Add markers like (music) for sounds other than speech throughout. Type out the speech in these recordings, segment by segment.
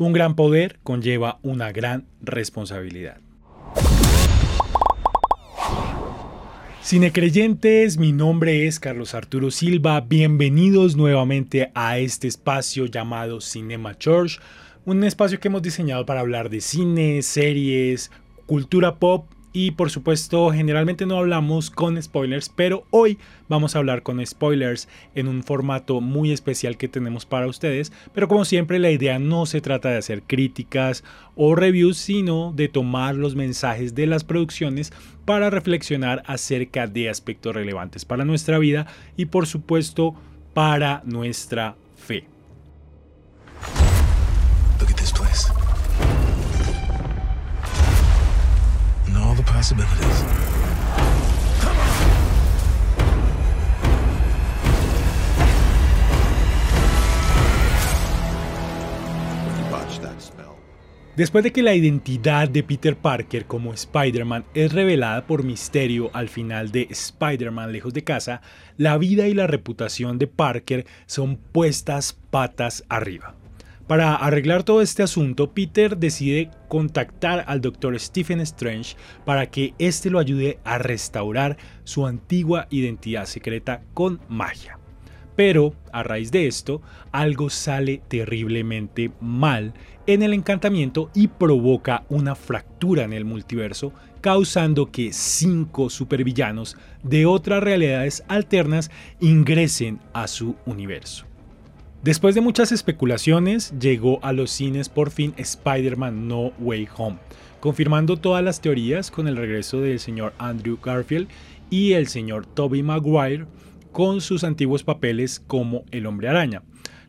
Un gran poder conlleva una gran responsabilidad. Cinecreyentes, mi nombre es Carlos Arturo Silva. Bienvenidos nuevamente a este espacio llamado Cinema Church, un espacio que hemos diseñado para hablar de cine, series, cultura pop y por supuesto generalmente no hablamos con spoilers, pero hoy vamos a hablar con spoilers en un formato muy especial que tenemos para ustedes, pero como siempre la idea no se trata de hacer críticas o reviews, sino de tomar los mensajes de las producciones para reflexionar acerca de aspectos relevantes para nuestra vida y por supuesto para nuestra Después de que la identidad de Peter Parker como Spider-Man es revelada por misterio al final de Spider-Man lejos de casa, la vida y la reputación de Parker son puestas patas arriba. Para arreglar todo este asunto, Peter decide contactar al Dr. Stephen Strange para que éste lo ayude a restaurar su antigua identidad secreta con magia. Pero, a raíz de esto, algo sale terriblemente mal en el encantamiento y provoca una fractura en el multiverso, causando que cinco supervillanos de otras realidades alternas ingresen a su universo. Después de muchas especulaciones, llegó a los cines por fin Spider-Man No Way Home, confirmando todas las teorías con el regreso del señor Andrew Garfield y el señor Tobey Maguire con sus antiguos papeles como el hombre araña.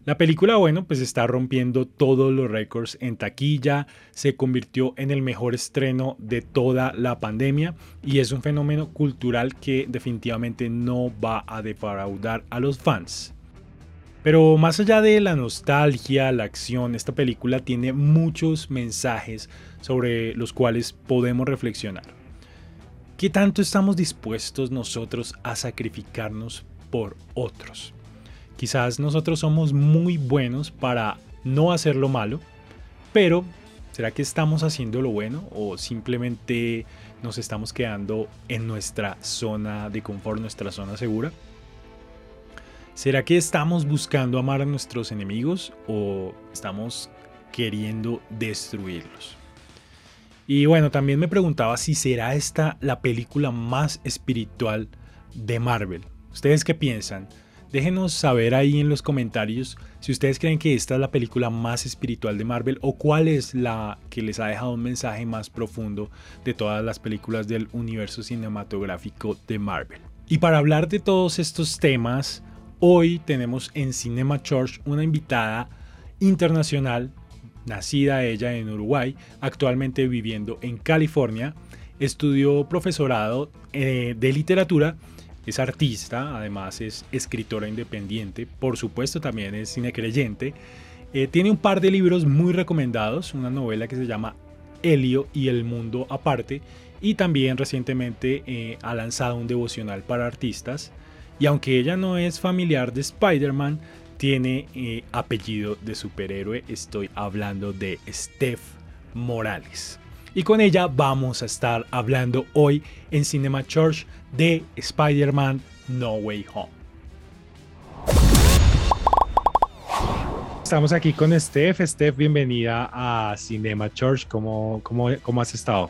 La película, bueno, pues está rompiendo todos los récords en taquilla, se convirtió en el mejor estreno de toda la pandemia y es un fenómeno cultural que definitivamente no va a defraudar a los fans. Pero más allá de la nostalgia, la acción, esta película tiene muchos mensajes sobre los cuales podemos reflexionar. ¿Qué tanto estamos dispuestos nosotros a sacrificarnos por otros? Quizás nosotros somos muy buenos para no hacer lo malo, pero ¿será que estamos haciendo lo bueno o simplemente nos estamos quedando en nuestra zona de confort, nuestra zona segura? ¿Será que estamos buscando amar a nuestros enemigos o estamos queriendo destruirlos? Y bueno, también me preguntaba si será esta la película más espiritual de Marvel. ¿Ustedes qué piensan? Déjenos saber ahí en los comentarios si ustedes creen que esta es la película más espiritual de Marvel o cuál es la que les ha dejado un mensaje más profundo de todas las películas del universo cinematográfico de Marvel. Y para hablar de todos estos temas, Hoy tenemos en Cinema Church una invitada internacional, nacida ella en Uruguay, actualmente viviendo en California. Estudió profesorado eh, de literatura, es artista, además es escritora independiente, por supuesto también es cinecreyente. Eh, tiene un par de libros muy recomendados, una novela que se llama Helio y el mundo aparte, y también recientemente eh, ha lanzado un devocional para artistas y aunque ella no es familiar de Spider-Man, tiene eh, apellido de superhéroe. Estoy hablando de Steph Morales. Y con ella vamos a estar hablando hoy en Cinema Church de Spider-Man No Way Home. Estamos aquí con Steph. Steph, bienvenida a Cinema Church. ¿Cómo, cómo, cómo has estado?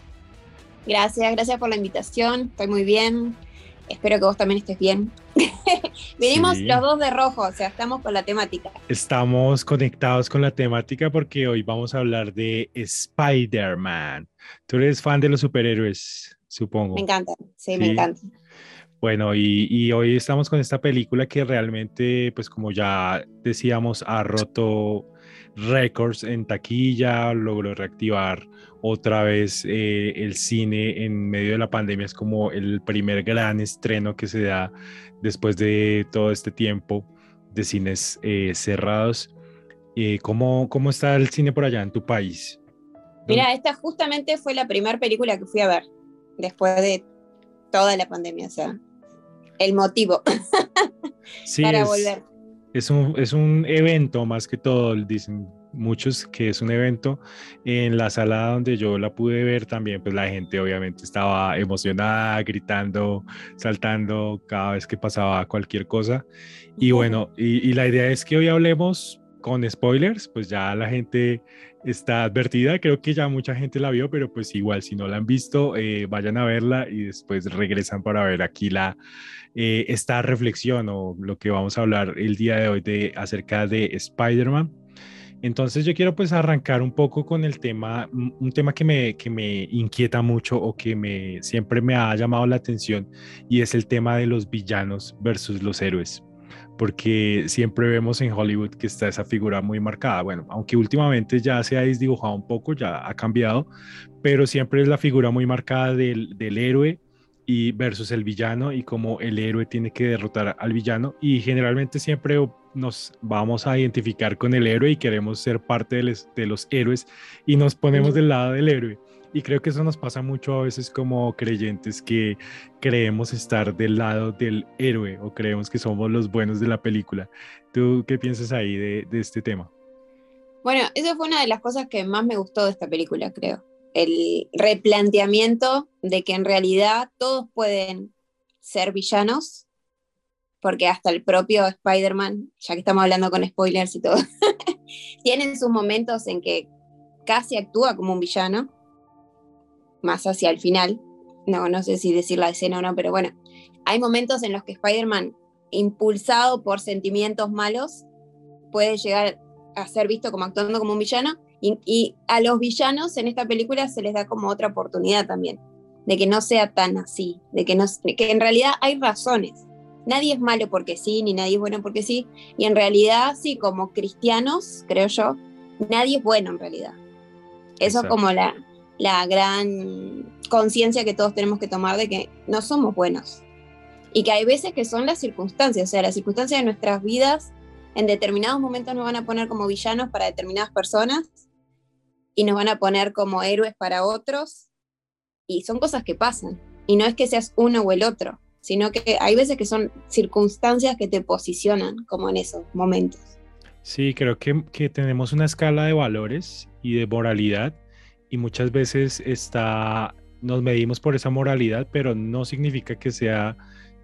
Gracias, gracias por la invitación. Estoy muy bien. Espero que vos también estés bien. (laughs) Venimos los dos de rojo, o sea, estamos con la temática. Estamos conectados con la temática porque hoy vamos a hablar de Spider-Man. Tú eres fan de los superhéroes, supongo. Me encanta, sí, me encanta. Bueno, y, y, hoy estamos con esta película que realmente, pues como ya decíamos, ha roto récords en taquilla, logró reactivar otra vez eh, el cine en medio de la pandemia. Es como el primer gran estreno que se da después de todo este tiempo de cines eh, cerrados. Eh, ¿cómo, ¿Cómo está el cine por allá en tu país? Mira, esta justamente fue la primera película que fui a ver después de toda la pandemia, o sea, el motivo (laughs) para volver. Es un, es un evento más que todo, dicen muchos que es un evento. En la sala donde yo la pude ver también, pues la gente obviamente estaba emocionada, gritando, saltando cada vez que pasaba cualquier cosa. Y bueno, y, y la idea es que hoy hablemos con spoilers, pues ya la gente está advertida, creo que ya mucha gente la vio, pero pues igual si no la han visto, eh, vayan a verla y después regresan para ver aquí la, eh, esta reflexión o lo que vamos a hablar el día de hoy de, acerca de Spider-Man. Entonces yo quiero pues arrancar un poco con el tema, un tema que me, que me inquieta mucho o que me, siempre me ha llamado la atención y es el tema de los villanos versus los héroes porque siempre vemos en Hollywood que está esa figura muy marcada. Bueno, aunque últimamente ya se ha desdibujado un poco, ya ha cambiado, pero siempre es la figura muy marcada del, del héroe y versus el villano y como el héroe tiene que derrotar al villano y generalmente siempre nos vamos a identificar con el héroe y queremos ser parte de, de los héroes y nos ponemos del lado del héroe. Y creo que eso nos pasa mucho a veces como creyentes que creemos estar del lado del héroe o creemos que somos los buenos de la película. ¿Tú qué piensas ahí de, este tema? Bueno, eso fue una de las cosas que más me gustó de esta película, creo. El replanteamiento de que en realidad todos pueden ser villanos, porque hasta el propio Spider-Man, ya que estamos hablando con spoilers y todo, (laughs) tienen sus momentos en que casi actúa como un villano más hacia el final. No, no sé si decir la escena o no, pero bueno, hay momentos en los que Spider-Man, impulsado por sentimientos malos, puede llegar a ser visto como actuando como un villano. Y, a los villanos en esta película se les da como otra oportunidad también, de que no sea tan así, de que, no, que en realidad hay razones. Nadie es malo porque sí, ni nadie es bueno porque sí. Y en realidad, sí, como cristianos, creo yo, nadie es bueno en realidad. Eso es como la, la gran conciencia que todos tenemos que tomar de que no somos buenos. Y que hay veces que son las circunstancias, o sea, las circunstancias de nuestras vidas en determinados momentos nos van a poner como villanos para determinadas personas y nos van a poner como héroes para otros. Y son cosas que pasan. Y no es que seas uno o el otro, sino que hay veces que son circunstancias que te posicionan como en esos momentos. Sí, creo que, que tenemos una escala de valores y de moralidad y muchas veces está, nos medimos por esa moralidad, pero no significa que sea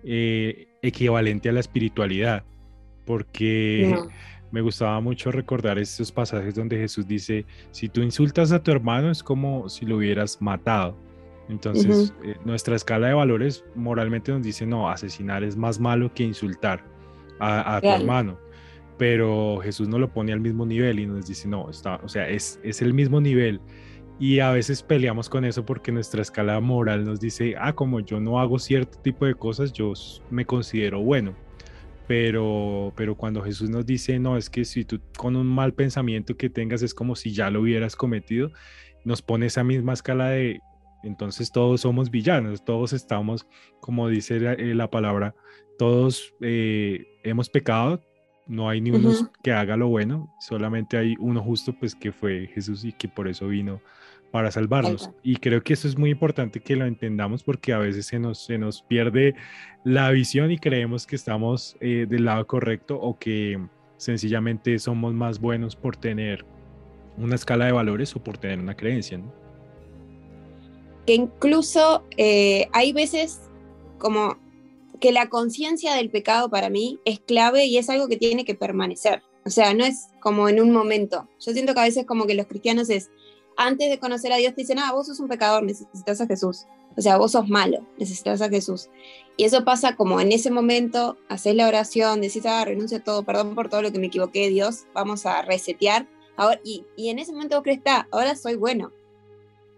eh, equivalente a la espiritualidad, porque me gustaba mucho recordar estos pasajes donde Jesús dice, si tú insultas a tu hermano es como si lo hubieras matado. Entonces, eh, nuestra escala de valores moralmente nos dice, no, asesinar es más malo que insultar a, tu hermano. Pero Jesús no lo pone al mismo nivel y nos dice, no, está, o sea, es, es el mismo nivel y a veces peleamos con eso porque nuestra escala moral nos dice, ah, como yo no hago cierto tipo de cosas, yo me considero bueno. Pero, pero cuando Jesús nos dice, no, es que si tú con un mal pensamiento que tengas es como si ya lo hubieras cometido, nos pone esa misma escala de, entonces todos somos villanos, todos estamos, como dice la, eh, palabra, todos eh, hemos pecado, no hay ni uno que haga lo bueno, solamente hay uno justo, pues que fue Jesús y que por eso vino para salvarnos. Y creo que eso es muy importante que lo entendamos porque a veces se nos, se nos pierde la visión y creemos que estamos eh, del lado correcto o que sencillamente somos más buenos por tener una escala de valores o por tener una creencia. Que incluso eh, hay veces como que la conciencia del pecado para mí es clave y es algo que tiene que permanecer. O sea, no es como en un momento. Yo siento que a veces como que los cristianos es, antes de conocer a Dios te dicen, ah, vos sos un pecador, necesitas a Jesús. O sea, vos sos malo, necesitas a Jesús. Y eso pasa como en ese momento, haces la oración, decís, ah, renuncio a todo, perdón por todo lo que me equivoqué, Dios, vamos a resetear. Ahora, y, y en ese momento vos crees, está, ahora soy bueno.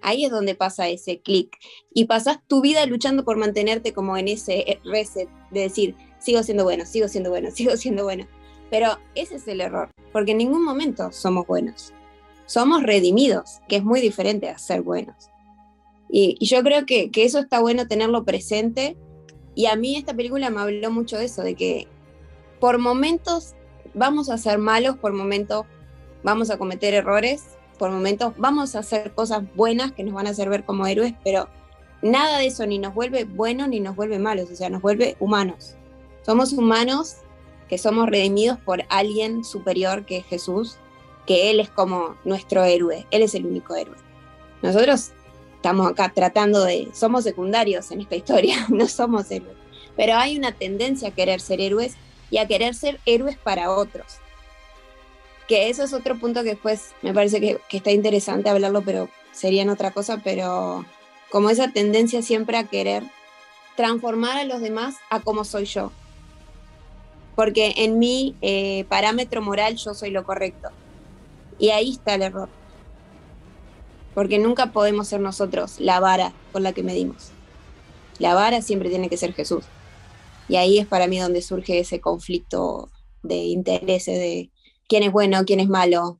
Ahí es donde pasa ese clic. Y pasas tu vida luchando por mantenerte como en ese eh, reset de decir, sigo siendo bueno, sigo siendo bueno, (laughs) sigo siendo bueno. Pero ese es el error, porque en ningún momento somos buenos somos redimidos, que es muy diferente a ser buenos. Y, yo creo que, eso está bueno tenerlo presente. Y a mí esta película me habló mucho de eso, de que por momentos vamos a ser malos, por momentos vamos a cometer errores, por momentos vamos a hacer cosas buenas que nos van a hacer ver como héroes, pero nada de eso ni nos vuelve buenos ni nos vuelve malos, o sea, nos vuelve humanos. Somos humanos que somos redimidos por alguien superior que es Jesús, que Él es como nuestro héroe, Él es el único héroe. Nosotros estamos acá tratando de, somos secundarios en esta historia, (laughs) no somos héroes, pero hay una tendencia a querer ser héroes y a querer ser héroes para otros. Que eso es otro punto que después me parece que, que está interesante hablarlo, pero sería en otra cosa, pero como esa tendencia siempre a querer transformar a los demás a como soy yo. Porque en mi eh, parámetro moral yo soy lo correcto. Y ahí está el error. Porque nunca podemos ser nosotros la vara con la que medimos. La vara siempre tiene que ser Jesús. Y ahí es para mí donde surge ese conflicto de intereses, de quién es bueno, quién es malo.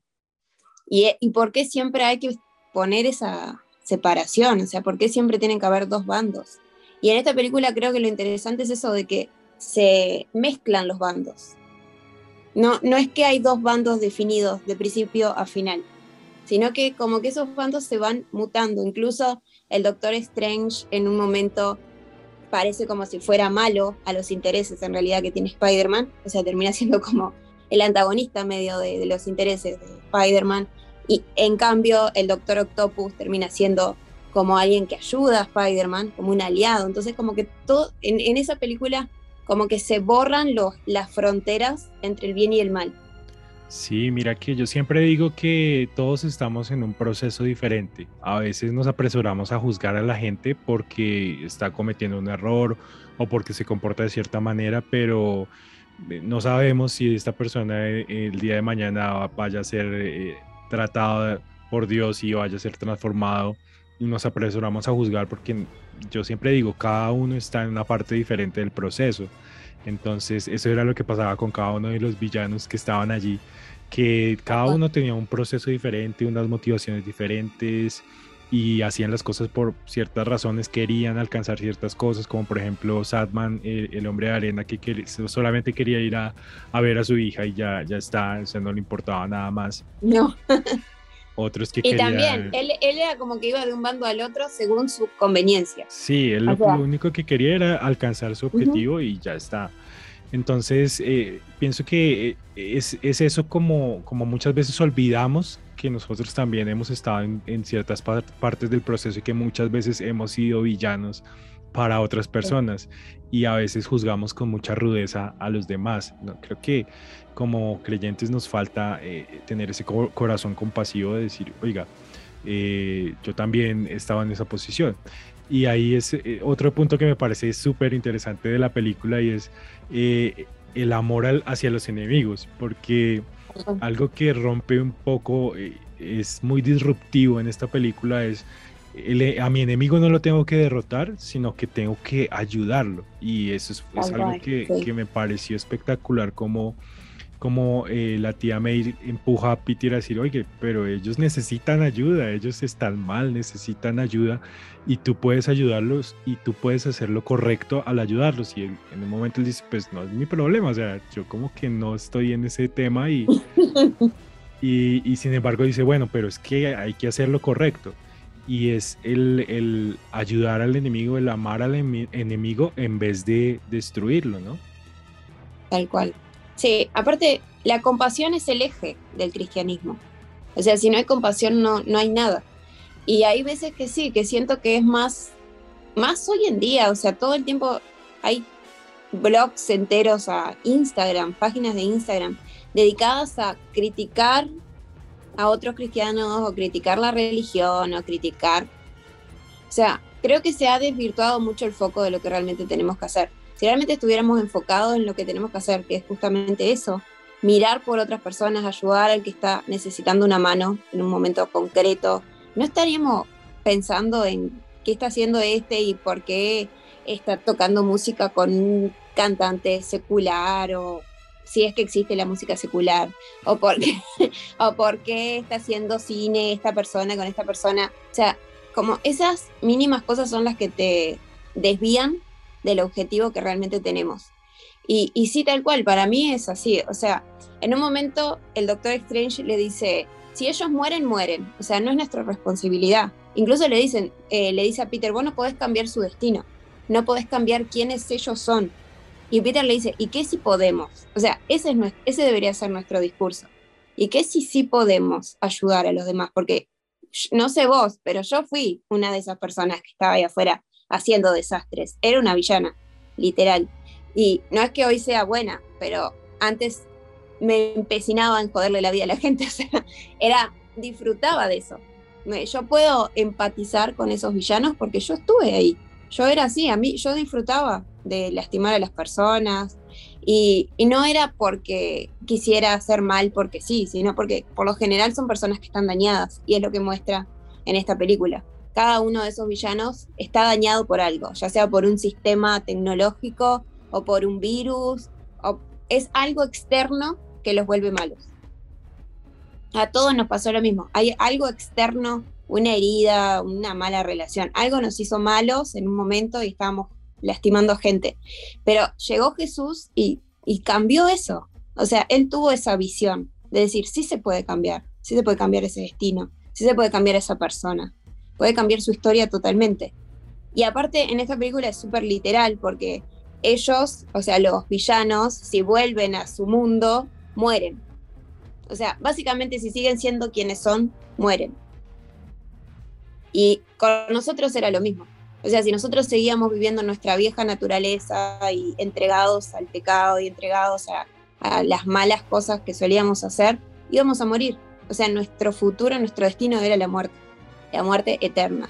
Y, y por qué siempre hay que poner esa separación, o sea, por qué siempre tienen que haber dos bandos. Y en esta película creo que lo interesante es eso de que se mezclan los bandos. No, no es que hay dos bandos definidos de principio a final, sino que como que esos bandos se van mutando. Incluso el Doctor Strange en un momento parece como si fuera malo a los intereses en realidad que tiene Spider-Man, o sea, termina (laughs) siendo como el antagonista medio de, los intereses de Spider-Man. Y en cambio el Doctor Octopus termina siendo como alguien que ayuda a Spider-Man, como un aliado. Entonces como que en, esa película como que se borran los, las fronteras entre el bien y el mal. Sí, mira que yo siempre digo que todos estamos en un proceso diferente. A veces nos apresuramos a juzgar a la gente porque está cometiendo un error o porque se comporta de cierta manera, pero eh, no sabemos si esta persona eh, el día de mañana vaya a ser eh, tratado por Dios y vaya a ser transformado nos apresuramos a juzgar porque yo siempre digo, cada uno está en una parte diferente del proceso. Entonces, eso era lo que pasaba con cada uno de los villanos que estaban allí, que cada uno tenía un proceso diferente, unas motivaciones diferentes y hacían las cosas por ciertas razones, querían alcanzar ciertas cosas, como por ejemplo Sadman, el, hombre de arena, que solamente quería ir a, a, ver a su hija y ya, ya está, o sea, no le importaba nada más. No. (laughs) Otros que y también, él, él, era como que iba de un bando al otro según su conveniencia. Sí, él lo, único que quería era alcanzar su objetivo y ya está. Entonces, eh, pienso que eh, es, es, eso como, como muchas veces olvidamos que nosotros también hemos estado en, en ciertas partes del proceso y que muchas veces hemos sido villanos para otras personas y a veces juzgamos con mucha rudeza a los demás. ¿no? Creo que como creyentes nos falta eh, tener ese corazón compasivo de decir, oiga, eh, yo también estaba en esa posición. Y ahí es eh, otro punto que me parece súper interesante de la película y es el amor hacia los enemigos, porque algo que rompe un poco, es muy disruptivo en esta película, es a mi enemigo no lo tengo que derrotar, sino que tengo que ayudarlo. Y eso es, algo que, que, me pareció espectacular como como eh, la tía May empuja a Peter a decir, oye, pero ellos necesitan ayuda, ellos están mal, necesitan ayuda y tú puedes ayudarlos y tú puedes hacer lo correcto al ayudarlos. Y en un momento él dice, pues no es mi problema, o sea, yo como que no estoy en ese tema y, (laughs) y, sin embargo dice, bueno, pero es que hay que hacer lo correcto. Y es el, el ayudar al enemigo, el amar al enemigo en vez de destruirlo, ¿no? Tal cual. Sí, aparte, la compasión es el eje del cristianismo. O sea, si no hay compasión, no, no hay nada. Y hay veces que sí, que siento que es más, más hoy en día, o sea, todo el tiempo hay blogs enteros a Instagram, páginas de Instagram, dedicadas a criticar a otros cristianos o criticar la religión o criticar. O sea, creo que se ha desvirtuado mucho el foco de lo que realmente tenemos que hacer. Si realmente estuviéramos enfocados en lo que tenemos que hacer, que es justamente eso, mirar por otras personas, ayudar al que está necesitando una mano en un momento concreto, no estaríamos pensando en qué está haciendo este y por qué está tocando música con un cantante secular o si es que existe la música secular o por qué, (laughs) o por qué está haciendo cine esta persona con esta persona. O sea, como esas mínimas cosas son las que te desvían del objetivo que realmente tenemos. Y, y sí, tal cual, para mí es así. O sea, en un momento el Doctor Strange le dice, si ellos mueren, mueren. O sea, no es nuestra responsabilidad. Incluso le dicen, eh, le dice a Peter, vos no podés cambiar su destino. No podés cambiar quiénes ellos son. Y Peter le dice, ¿y qué si podemos? O sea, ese, es ese debería ser nuestro discurso. ¿Y qué si sí podemos ayudar a los demás? Porque no sé vos, pero yo fui una de esas personas que estaba ahí afuera haciendo desastres. Era una villana, literal. Y no es que hoy sea buena, pero antes me empecinaba en joderle la vida a la (laughs) gente. O sea, era, disfrutaba de eso. Yo puedo empatizar con esos villanos porque yo estuve ahí. Yo era así, a mí yo disfrutaba de lastimar a las personas y, no era porque quisiera hacer mal porque sí, sino porque por lo general son personas que están dañadas y es lo que muestra en esta película. Cada uno de esos villanos está dañado por algo, ya sea por un sistema tecnológico o por un virus, es algo externo que los vuelve malos. A todos nos pasó lo mismo, hay algo externo una herida, una mala relación. Algo nos hizo malos en un momento y estábamos lastimando gente. Pero llegó Jesús y, cambió eso. O sea, él tuvo esa visión de decir, sí se puede cambiar, sí se puede cambiar ese destino, sí se puede cambiar esa persona, puede cambiar su historia totalmente. Y aparte, en esta película es súper literal porque ellos, o sea, los villanos, si vuelven a su mundo, mueren. O sea, básicamente si siguen siendo quienes son, mueren. Y con nosotros era lo mismo. O sea, si nosotros seguíamos viviendo nuestra vieja naturaleza y entregados al pecado y entregados a, las malas cosas que solíamos hacer, íbamos a morir. O sea, nuestro futuro, nuestro destino era la muerte, la muerte eterna.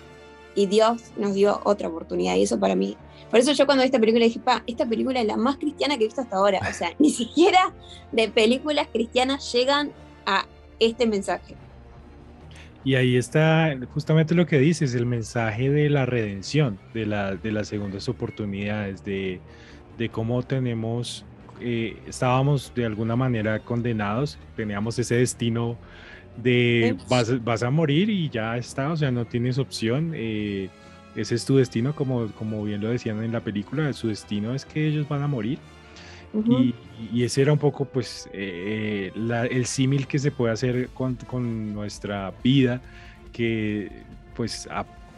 Y Dios nos dio otra oportunidad. Y eso para mí, por eso yo cuando vi esta película dije, pa, esta película es la más cristiana que he visto hasta ahora. O sea, (laughs) ni siquiera de películas cristianas llegan a este mensaje. Y ahí está justamente lo que dices, el mensaje de la redención, de, la, de las segundas oportunidades, de, de cómo tenemos, eh, estábamos de alguna manera condenados, teníamos ese destino de vas, vas, a morir y ya está, o sea, no tienes opción. Eh, ese es tu destino, como, como bien lo decían en la película, su destino es que ellos van a morir y, ese era un poco, pues, eh, el símil que se puede hacer con, con nuestra vida, que, pues,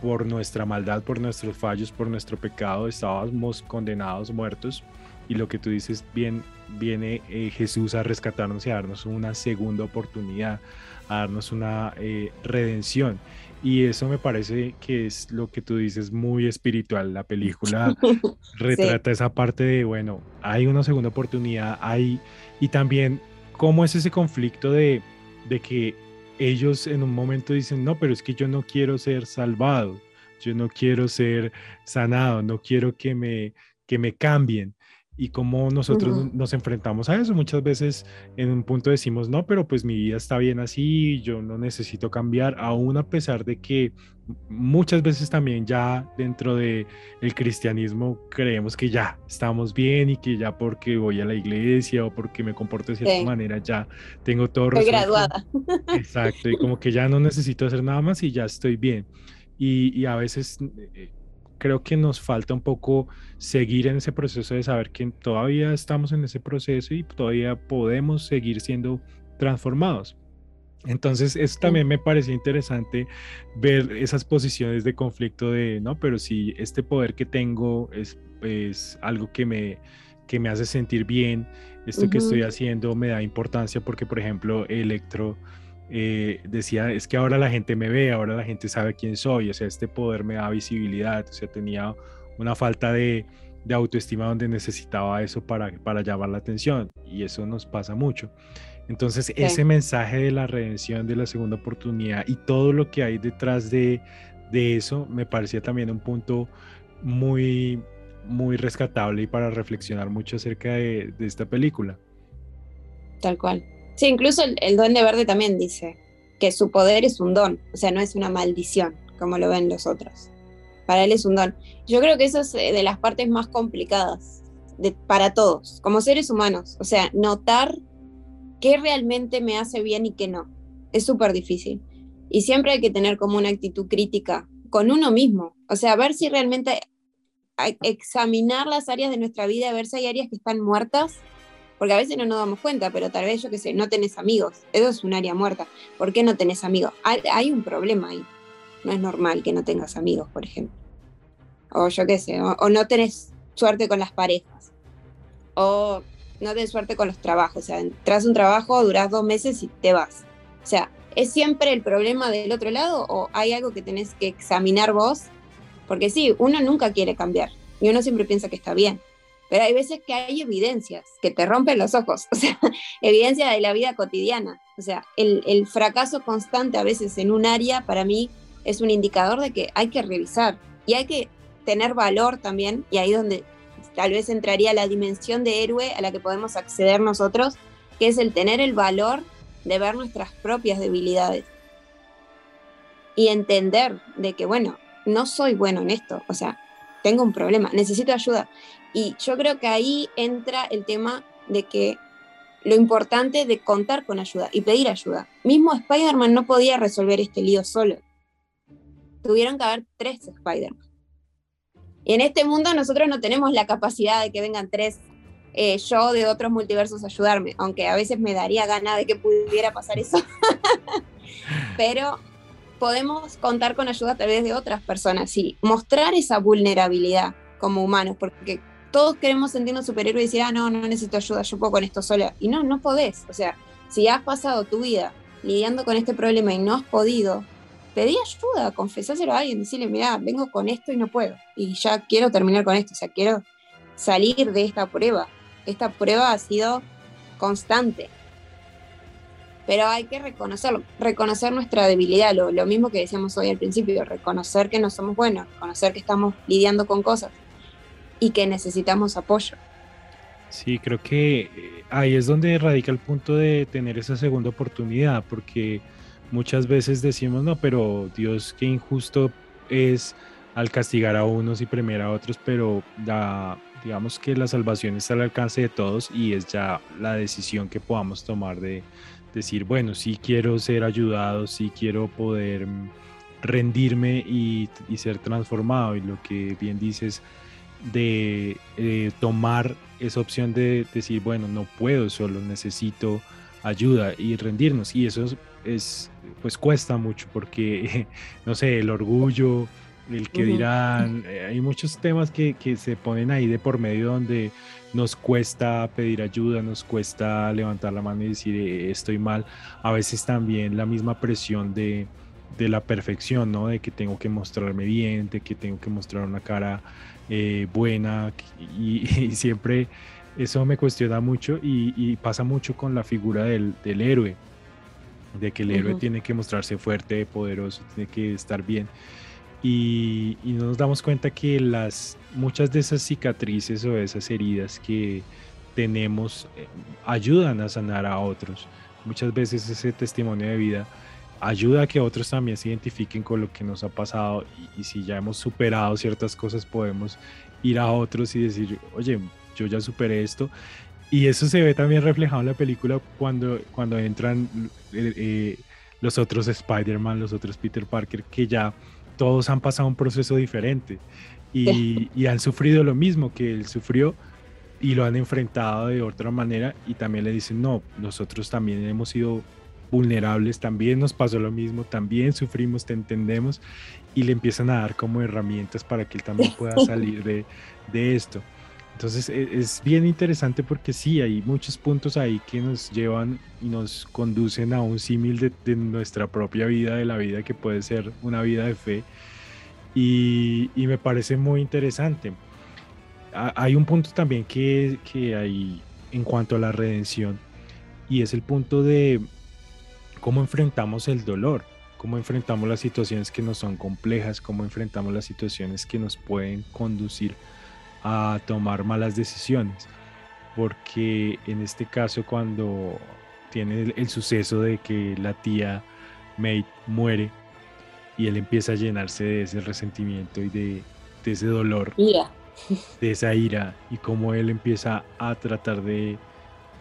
por nuestra maldad, por nuestros fallos, por nuestro pecado, estábamos condenados, muertos. Y lo que tú dices, viene eh, Jesús a rescatarnos y a darnos una segunda oportunidad, a darnos una eh, redención. Y eso me parece que es lo que tú dices muy espiritual. La película (laughs) retrata esa parte de, bueno, hay una segunda oportunidad, hay, y también cómo es ese conflicto de, de que ellos en un momento dicen, no, pero es que yo no quiero ser salvado, yo no quiero ser sanado, no quiero que me, que me cambien y cómo nosotros nos enfrentamos a eso. Muchas veces en un punto decimos, no, pero pues mi vida está bien así, yo no necesito cambiar, aún a pesar de que muchas veces también ya dentro de el cristianismo creemos que ya estamos bien y que ya porque voy a la iglesia o porque me comporto de cierta manera ya tengo todo estoy graduada. Exacto y (laughs) como que ya no necesito hacer nada más y ya estoy bien. Y, y a veces eh, creo que nos falta un poco seguir en ese proceso de saber que todavía estamos en ese proceso y todavía podemos seguir siendo transformados. Entonces, eso también me parecía interesante ver esas posiciones de conflicto de, no, pero si este poder que tengo es, es algo que me, que me hace sentir bien, esto que estoy haciendo me da importancia porque, por ejemplo, Electro eh, decía, es que ahora la gente me ve, ahora la gente sabe quién soy, o sea, este poder me da visibilidad, o sea, tenía una falta de, autoestima donde necesitaba eso para, para llamar la atención y eso nos pasa mucho. Entonces, ese mensaje de la redención, de la segunda oportunidad y todo lo que hay detrás de, eso, me parecía también un punto muy, muy rescatable y para reflexionar mucho acerca de esta película. Tal cual. Sí, incluso el, duende verde también dice que su poder es un don, o sea, no es una maldición, como lo ven los otros. Para él es un don. Yo creo que eso es eh, de las partes más complicadas para todos, como seres humanos. O sea, notar qué realmente me hace bien y qué no. Es súper difícil. Y siempre hay que tener como una actitud crítica con uno mismo. O sea, ver si realmente examinar las áreas de nuestra vida, ver si hay áreas que están muertas porque a veces no nos damos cuenta, pero tal vez yo qué sé, no tenés amigos, eso es un área muerta. ¿Por qué no tenés amigos? Hay, un problema ahí. No es normal que no tengas amigos, por ejemplo. O yo qué sé, o, no tenés suerte con las parejas. o no tenés suerte con los trabajos. O sea, entras un trabajo, duras dos meses y te vas. O sea, ¿es siempre el problema del otro lado o hay algo que tenés que examinar vos? Porque sí, uno nunca quiere cambiar y uno siempre piensa que está bien. Pero hay veces que hay evidencias que te rompen los ojos, (laughs) o sea, evidencia de la vida cotidiana. O sea, el, el fracaso constante a veces en un área para mí es un indicador de que hay que revisar y hay que tener valor también, y ahí donde tal vez entraría la dimensión de héroe a la que podemos acceder nosotros, que es el tener el valor de ver nuestras propias debilidades y entender de que, bueno, no soy bueno en esto, o sea, tengo un problema, necesito ayuda. Y yo creo que ahí entra el tema de que lo importante de contar con ayuda y pedir ayuda. Mismo Spider-Man no podía resolver este lío solo. Tuvieron que haber tres Spider-Man. Y en este mundo nosotros no tenemos la capacidad de que vengan tres eh, yo de otros multiversos a ayudarme, aunque a veces me daría gana de que pudiera pasar eso. (laughs) Pero podemos contar con ayuda a través de otras personas y mostrar esa vulnerabilidad como humanos, porque todos queremos sentirnos superhéroes y decir, ah, no, no necesito ayuda, yo puedo con esto sola. Y no, no podés. O sea, si has pasado tu vida lidiando con este problema y no has podido, pedí ayuda, confesáselo a alguien, decirle, mira, vengo con esto y no puedo. Y ya quiero terminar con esto, o sea, quiero salir de esta prueba. Esta prueba ha sido constante. Pero hay que reconocerlo, reconocer nuestra debilidad, lo, lo mismo que decíamos hoy al principio, reconocer que no somos buenos, reconocer que estamos lidiando con cosas y que necesitamos apoyo. Sí, creo que eh, ahí es donde radica el punto de tener esa segunda oportunidad, porque muchas veces decimos, no, pero Dios, qué injusto es al castigar a unos y premiar a otros, pero digamos que la salvación está al alcance de todos y es ya la decisión que podamos tomar de decir, bueno, sí quiero ser ayudado, sí quiero poder rendirme y, ser transformado. Y lo que bien dices de eh, tomar esa opción de decir, bueno, no puedo solo, necesito ayuda y rendirnos. Y eso es, pues cuesta mucho porque, (laughs) no sé, el orgullo, el que dirán, eh, hay muchos temas que, que, se ponen ahí de por medio donde nos cuesta pedir ayuda, nos cuesta levantar la mano y decir eh, estoy mal. A veces también la misma presión de, de, la perfección, ¿no? De que tengo que mostrarme bien, de que tengo que mostrar una cara eh, buena y, (laughs) siempre eso me cuestiona mucho y, pasa mucho con la figura del, del héroe de que el héroe tiene que mostrarse fuerte, poderoso, tiene que estar bien. Y, no nos damos cuenta que las, muchas de esas cicatrices o esas heridas que tenemos eh, ayudan a sanar a otros. Muchas veces ese testimonio de vida ayuda a que otros también se identifiquen con lo que nos ha pasado y, y si ya hemos superado ciertas cosas podemos ir a otros y decir, oye, yo ya superé esto y eso se ve también reflejado en la película cuando, cuando entran eh, eh, los otros Spider-Man, los otros Peter Parker, que ya todos han pasado un proceso diferente y, y, han sufrido lo mismo que él sufrió y lo han enfrentado de otra manera y también le dicen, no, nosotros también hemos sido vulnerables, también nos pasó lo mismo, también sufrimos, te entendemos y le empiezan a dar como herramientas para que él también pueda (laughs) salir de, de esto. Entonces e, es bien interesante porque sí, hay muchos puntos ahí que nos llevan y nos conducen a un símil de, nuestra propia vida, de la vida que puede ser una vida de fe. Y, me parece muy interesante. hay un punto también que, que hay en cuanto a la redención y es el punto de cómo enfrentamos el dolor, cómo enfrentamos las situaciones que nos son complejas, cómo enfrentamos las situaciones que nos pueden conducir a tomar malas decisiones. Porque en este caso cuando tiene el, suceso de que la tía May muere y él empieza a llenarse de ese resentimiento y de, ese dolor, de esa ira, y cómo él empieza a tratar de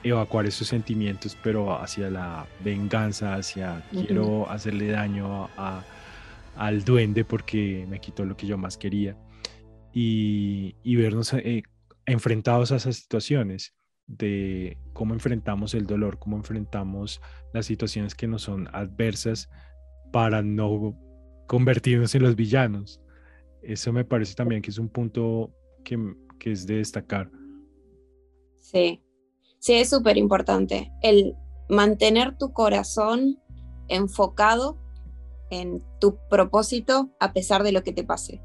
evacuar esos sentimientos, pero hacia la venganza, hacia quiero hacerle daño al duende porque me quitó lo que yo más quería y, vernos eh, enfrentados a esas situaciones de cómo enfrentamos el dolor, cómo enfrentamos las situaciones que nos son adversas para no convertirnos en los villanos. Eso me parece también que es un punto que, que es de destacar. Sí, sí, es súper importante. El mantener tu corazón enfocado en tu propósito a pesar de lo que te pase.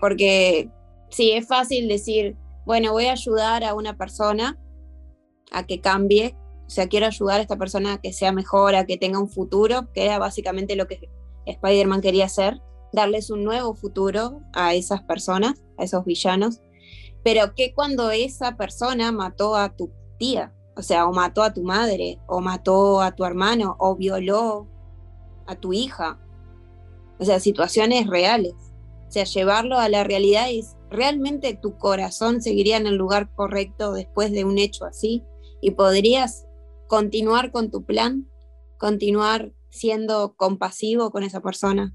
Porque sí, es fácil decir, bueno, voy a ayudar a una persona a que cambie, o sea, quiero ayudar a esta persona a que sea mejor, a que tenga un futuro, que era básicamente lo que Spider-Man quería hacer, darles un nuevo futuro a esas personas, a esos villanos. Pero que cuando esa persona mató a tu o sea, o mató a tu madre, o mató a tu hermano, o violó a tu hija, o sea, situaciones reales. O sea, llevarlo a la realidad es, ¿realmente tu corazón seguiría en el lugar correcto después de un hecho así? ¿Y podrías continuar con tu plan? ¿Continuar siendo compasivo con esa persona?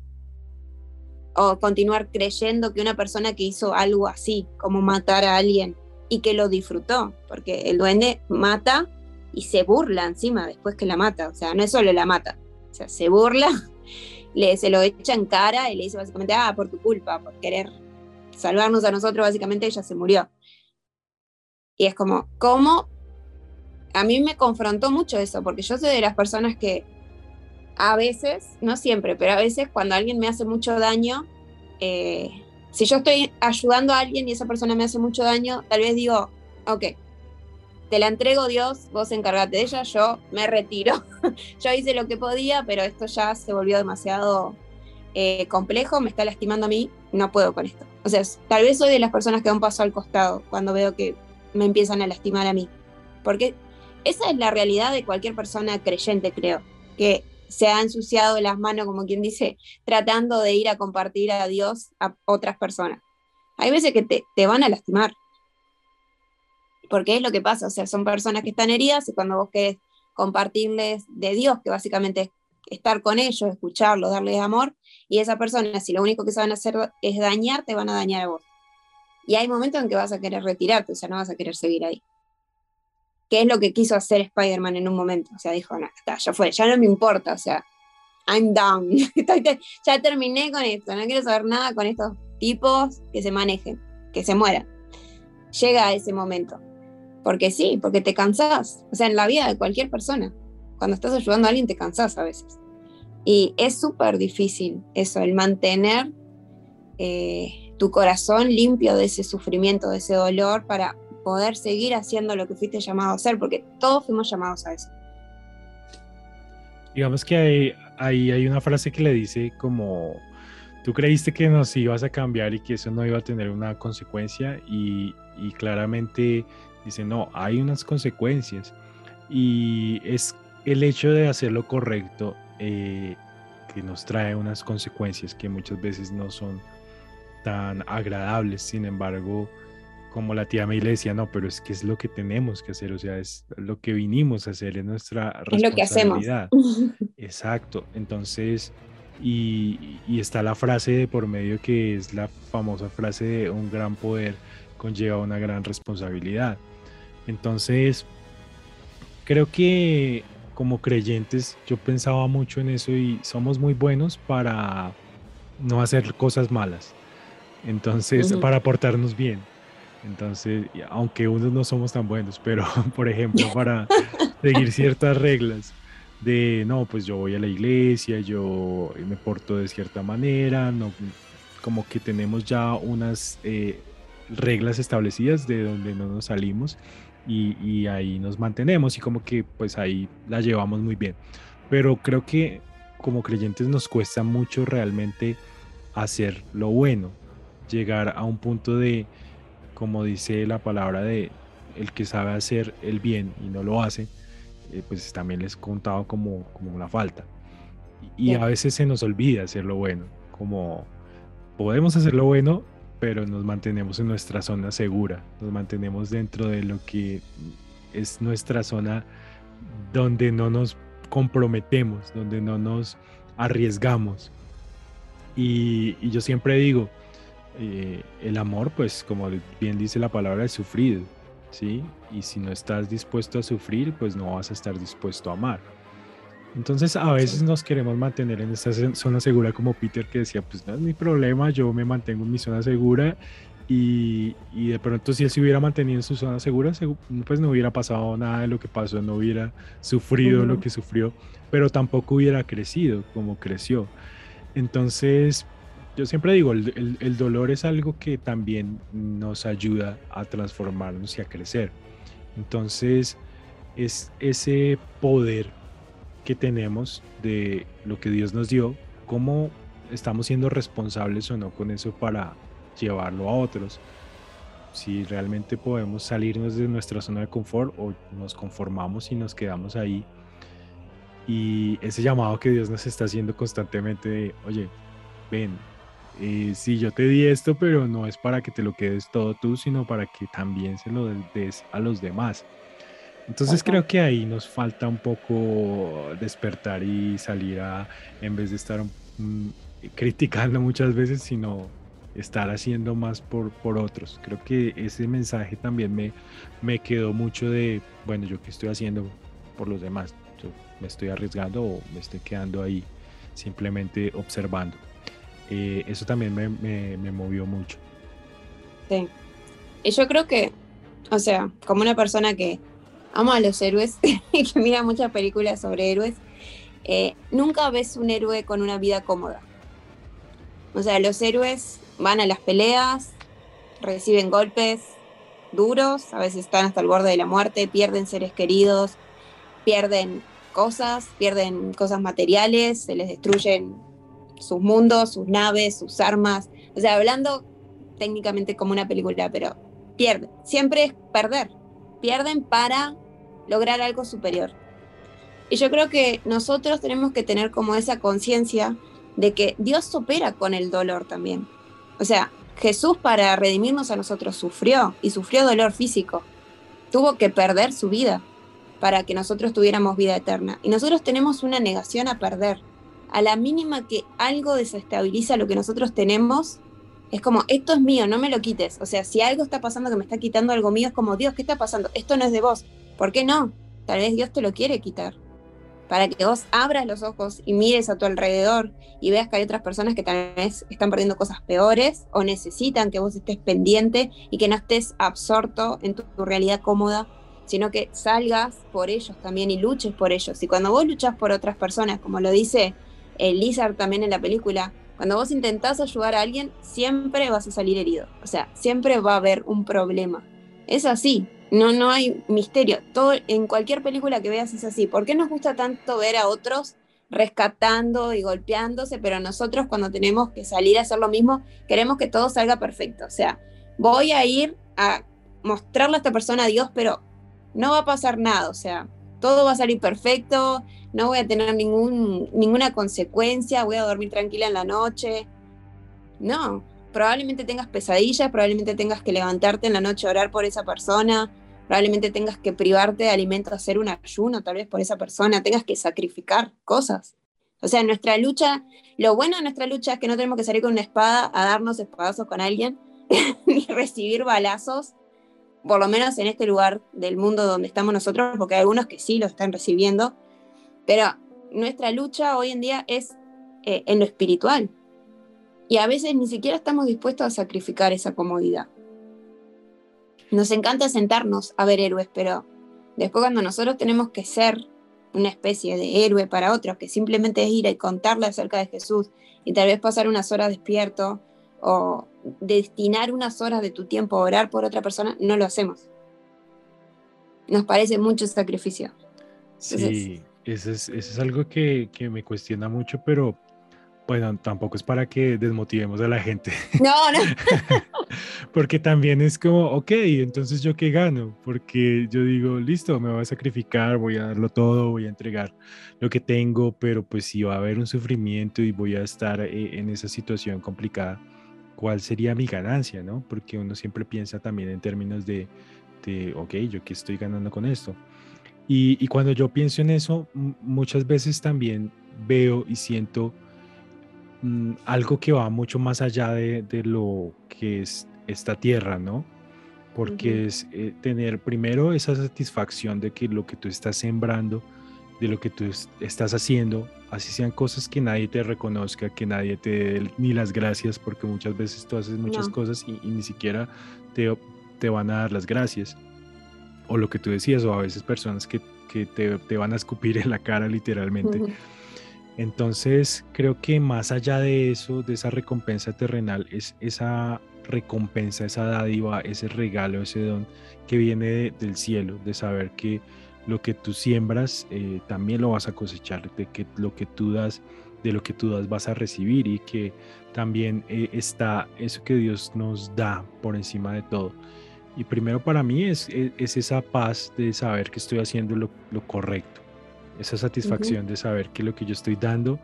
¿O continuar creyendo que una persona que hizo algo así, como matar a alguien, y que lo disfrutó? Porque el duende mata y se burla encima después que la mata. O sea, no es solo la mata, o sea, se burla (laughs) le, se lo echa en cara y le dice básicamente, ah, por tu culpa, por querer salvarnos a nosotros, básicamente ella se murió. Y es como, ¿cómo? A mí me confrontó mucho eso, porque yo soy de las personas que a veces, no siempre, pero a veces cuando alguien me hace mucho daño, eh, si yo estoy ayudando a alguien y esa persona me hace mucho daño, tal vez digo, ok, te la entrego Dios, vos encargate de ella, yo me retiro. (laughs) yo hice lo que podía, pero esto ya se volvió demasiado eh, complejo, me está lastimando a mí, no puedo con esto. O sea, tal vez soy de las personas que da un paso al costado cuando veo que me empiezan a lastimar a mí. Porque esa es la realidad de cualquier persona creyente, creo, que se ha ensuciado las manos, como quien dice, tratando de ir a compartir a Dios a otras personas. Hay veces que te, te van a lastimar, porque es lo que pasa, o sea, son personas que están heridas y cuando vos querés compartirles de Dios, que básicamente es estar con ellos, escucharlos, darles amor, y esa persona, si lo único que saben hacer es dañar, te van a dañar a vos. Y hay momentos en que vas a querer retirarte, o sea, no vas a querer seguir ahí. ¿Qué es lo que quiso hacer Spider-Man en un momento? O sea, dijo, no, ya fue, ya no me importa, o sea, I'm done. (laughs) ya terminé con esto, no quiero saber nada con estos tipos que se manejen, que se mueran. Llega ese momento. Porque sí, porque te cansás. O sea, en la vida de cualquier persona. Cuando estás ayudando a alguien te cansás a veces. Y es súper difícil eso, el mantener eh, tu corazón limpio de ese sufrimiento, de ese dolor, para poder seguir haciendo lo que fuiste llamado a hacer, porque todos fuimos llamados a eso. Digamos que ahí hay, hay, una frase que le dice como, tú creíste que nos ibas a cambiar y que eso no iba a tener una consecuencia y, y claramente Dice, no, hay unas consecuencias. Y es el hecho de hacer lo correcto eh, que nos trae unas consecuencias que muchas veces no son tan agradables. Sin embargo, como la tía May le decía, no, pero es que es lo que tenemos que hacer, o sea, es lo que vinimos a hacer, es nuestra responsabilidad. Es lo que hacemos. (laughs) Exacto. Entonces, y, y, está la frase de por medio que es la famosa frase de un gran poder conlleva una gran responsabilidad. Entonces, creo que como creyentes yo pensaba mucho en eso y somos muy buenos para no hacer cosas malas. Entonces, para portarnos bien. Entonces, aunque unos no somos tan buenos, pero (laughs) por ejemplo, (laughs) para seguir ciertas reglas de, no, pues yo voy a la iglesia, yo me porto de cierta manera, no, como que tenemos ya unas eh, reglas establecidas de donde no nos salimos y, ahí nos mantenemos y como que pues ahí la llevamos muy bien. Pero creo que como creyentes nos cuesta mucho realmente hacer lo bueno, llegar a un punto de, como dice la palabra de el que sabe hacer el bien y no lo hace, eh, pues también les contado como, como una falta. Y, a veces se nos olvida hacer lo bueno, como podemos hacer lo bueno, pero nos mantenemos en nuestra zona segura, nos mantenemos dentro de lo que es nuestra zona donde no nos comprometemos, donde no nos arriesgamos. Y, yo siempre digo, eh, el amor, pues como bien dice la palabra, es sufrido, ¿sí? Y si no estás dispuesto a sufrir, pues no vas a estar dispuesto a amar. Entonces a veces nos queremos mantener en esta zona segura como Peter que decía, pues no es mi problema, yo me mantengo en mi zona segura Y, y, de pronto si él se hubiera mantenido en su zona segura, pues no hubiera pasado nada de lo que pasó, no hubiera sufrido lo que sufrió, pero tampoco hubiera crecido como creció. Entonces, yo siempre digo, el, dolor es algo que también nos ayuda a transformarnos y a crecer. Entonces, es ese poder que tenemos de lo que Dios nos dio, cómo estamos siendo responsables o no con eso para llevarlo a otros. Si realmente podemos salirnos de nuestra zona de confort o nos conformamos y nos quedamos ahí. Y ese llamado que Dios nos está haciendo constantemente de, oye, ven, eh, si yo te di esto, pero no es para que te lo quedes todo tú, sino para que también se lo des a los demás. Entonces creo que ahí nos falta un poco despertar y salir a, en vez de estar mm, criticando muchas veces, sino estar haciendo más por, por otros. Creo que ese mensaje también me, me quedó mucho de, bueno, yo qué estoy haciendo por los demás. Yo me estoy arriesgando o me estoy quedando ahí simplemente observando. Eh, eso también me, me, movió mucho. Sí. Y yo creo que, o sea, como una persona que ama a los héroes (laughs) y que mira muchas películas sobre héroes, eh, nunca ves un héroe con una vida cómoda. O sea, los héroes van a las peleas, reciben golpes duros, a veces están hasta el borde de la muerte, pierden seres queridos, pierden cosas, pierden cosas materiales, se les destruyen sus mundos, sus naves, sus armas. O sea, hablando técnicamente como una película, pero pierden. Siempre es perder. Pierden para lograr algo superior. Y yo creo que nosotros tenemos que tener como esa conciencia de que Dios opera con el dolor también. O sea, Jesús para redimirnos a nosotros sufrió y sufrió dolor físico. Tuvo que perder su vida para que nosotros tuviéramos vida eterna. Y nosotros tenemos una negación a perder. A la mínima que algo desestabiliza lo que nosotros tenemos, es como, esto es mío, no me lo quites. O sea, si algo está pasando que me está quitando algo mío, es como, Dios, ¿qué está pasando? Esto no es de vos. ¿Por qué no? Tal vez Dios te lo quiere quitar para que vos abras los ojos y mires a tu alrededor y veas que hay otras personas que tal vez están perdiendo cosas peores o necesitan que vos estés pendiente y que no estés absorto en tu, realidad cómoda, sino que salgas por ellos también y luches por ellos. Y cuando vos luchas por otras personas, como lo dice el también en la película, cuando vos intentás ayudar a alguien, siempre vas a salir herido. O sea, siempre va a haber un problema. Es así, no, no hay misterio. Todo, en cualquier película que veas es así. ¿Por qué nos gusta tanto ver a otros rescatando y golpeándose, pero nosotros cuando tenemos que salir a hacer lo mismo, queremos que todo salga perfecto? O sea, voy a ir a mostrarle a esta persona a Dios, pero no va a pasar nada. O sea, todo va a salir perfecto, no voy a tener ningún, ninguna consecuencia, voy a dormir tranquila en la noche. No, probablemente tengas pesadillas, probablemente tengas que levantarte en la noche a orar por esa persona, probablemente tengas que privarte de alimentos, hacer un ayuno tal vez por esa persona, tengas que sacrificar cosas. O sea, nuestra lucha, lo bueno de nuestra lucha es que no tenemos que salir con una espada a darnos espadazos con alguien, (laughs) ni recibir balazos, por lo menos en este lugar del mundo donde estamos nosotros, porque hay algunos que sí lo están recibiendo, pero nuestra lucha hoy en día es eh, en lo espiritual, y a veces ni siquiera estamos dispuestos a sacrificar esa comodidad. Nos encanta sentarnos a ver héroes, pero después cuando nosotros tenemos que ser una especie de héroe para otros, que simplemente es ir y contarle acerca de Jesús y tal vez pasar unas horas despierto o destinar unas horas de tu tiempo a orar por otra persona, no lo hacemos. Nos parece mucho sacrificio. sí, eso es, eso es algo que, que me cuestiona mucho, pero bueno, tampoco es para que desmotivemos a la gente. (laughs) No, no. (laughs) Porque también es como, ok, entonces yo qué gano? Porque yo digo, listo, me voy a sacrificar, voy a darlo todo, voy a entregar lo que tengo, pero pues si va a haber un sufrimiento y voy a estar eh, en esa situación complicada, ¿cuál sería mi ganancia? ¿no? Porque uno siempre piensa también en términos de, de ok, yo qué estoy ganando con esto. Y, y cuando yo pienso en eso, muchas veces también veo y siento Mm, algo que va mucho más allá de, lo que es esta tierra, ¿no? Porque es eh, tener primero esa satisfacción de que lo que tú estás sembrando de lo que tú estás haciendo, así sean cosas que nadie te reconozca, que nadie te dé ni las gracias, porque muchas veces tú haces muchas cosas y, ni siquiera te, te, van a dar las gracias. O lo que tú decías, o a veces personas que, que te, te, van a escupir en la cara literalmente. Entonces, creo que más allá de eso, de esa recompensa terrenal, es esa recompensa, esa dádiva, ese regalo, ese don que viene del cielo, de saber que lo que tú siembras eh, también lo vas a cosechar, de que lo que tú das, de lo que tú das vas a recibir y que también eh, está eso que Dios nos da por encima de todo. Y primero para mí es, e, es, esa paz de saber que estoy haciendo lo, correcto, esa satisfacción de saber que lo que yo estoy dando,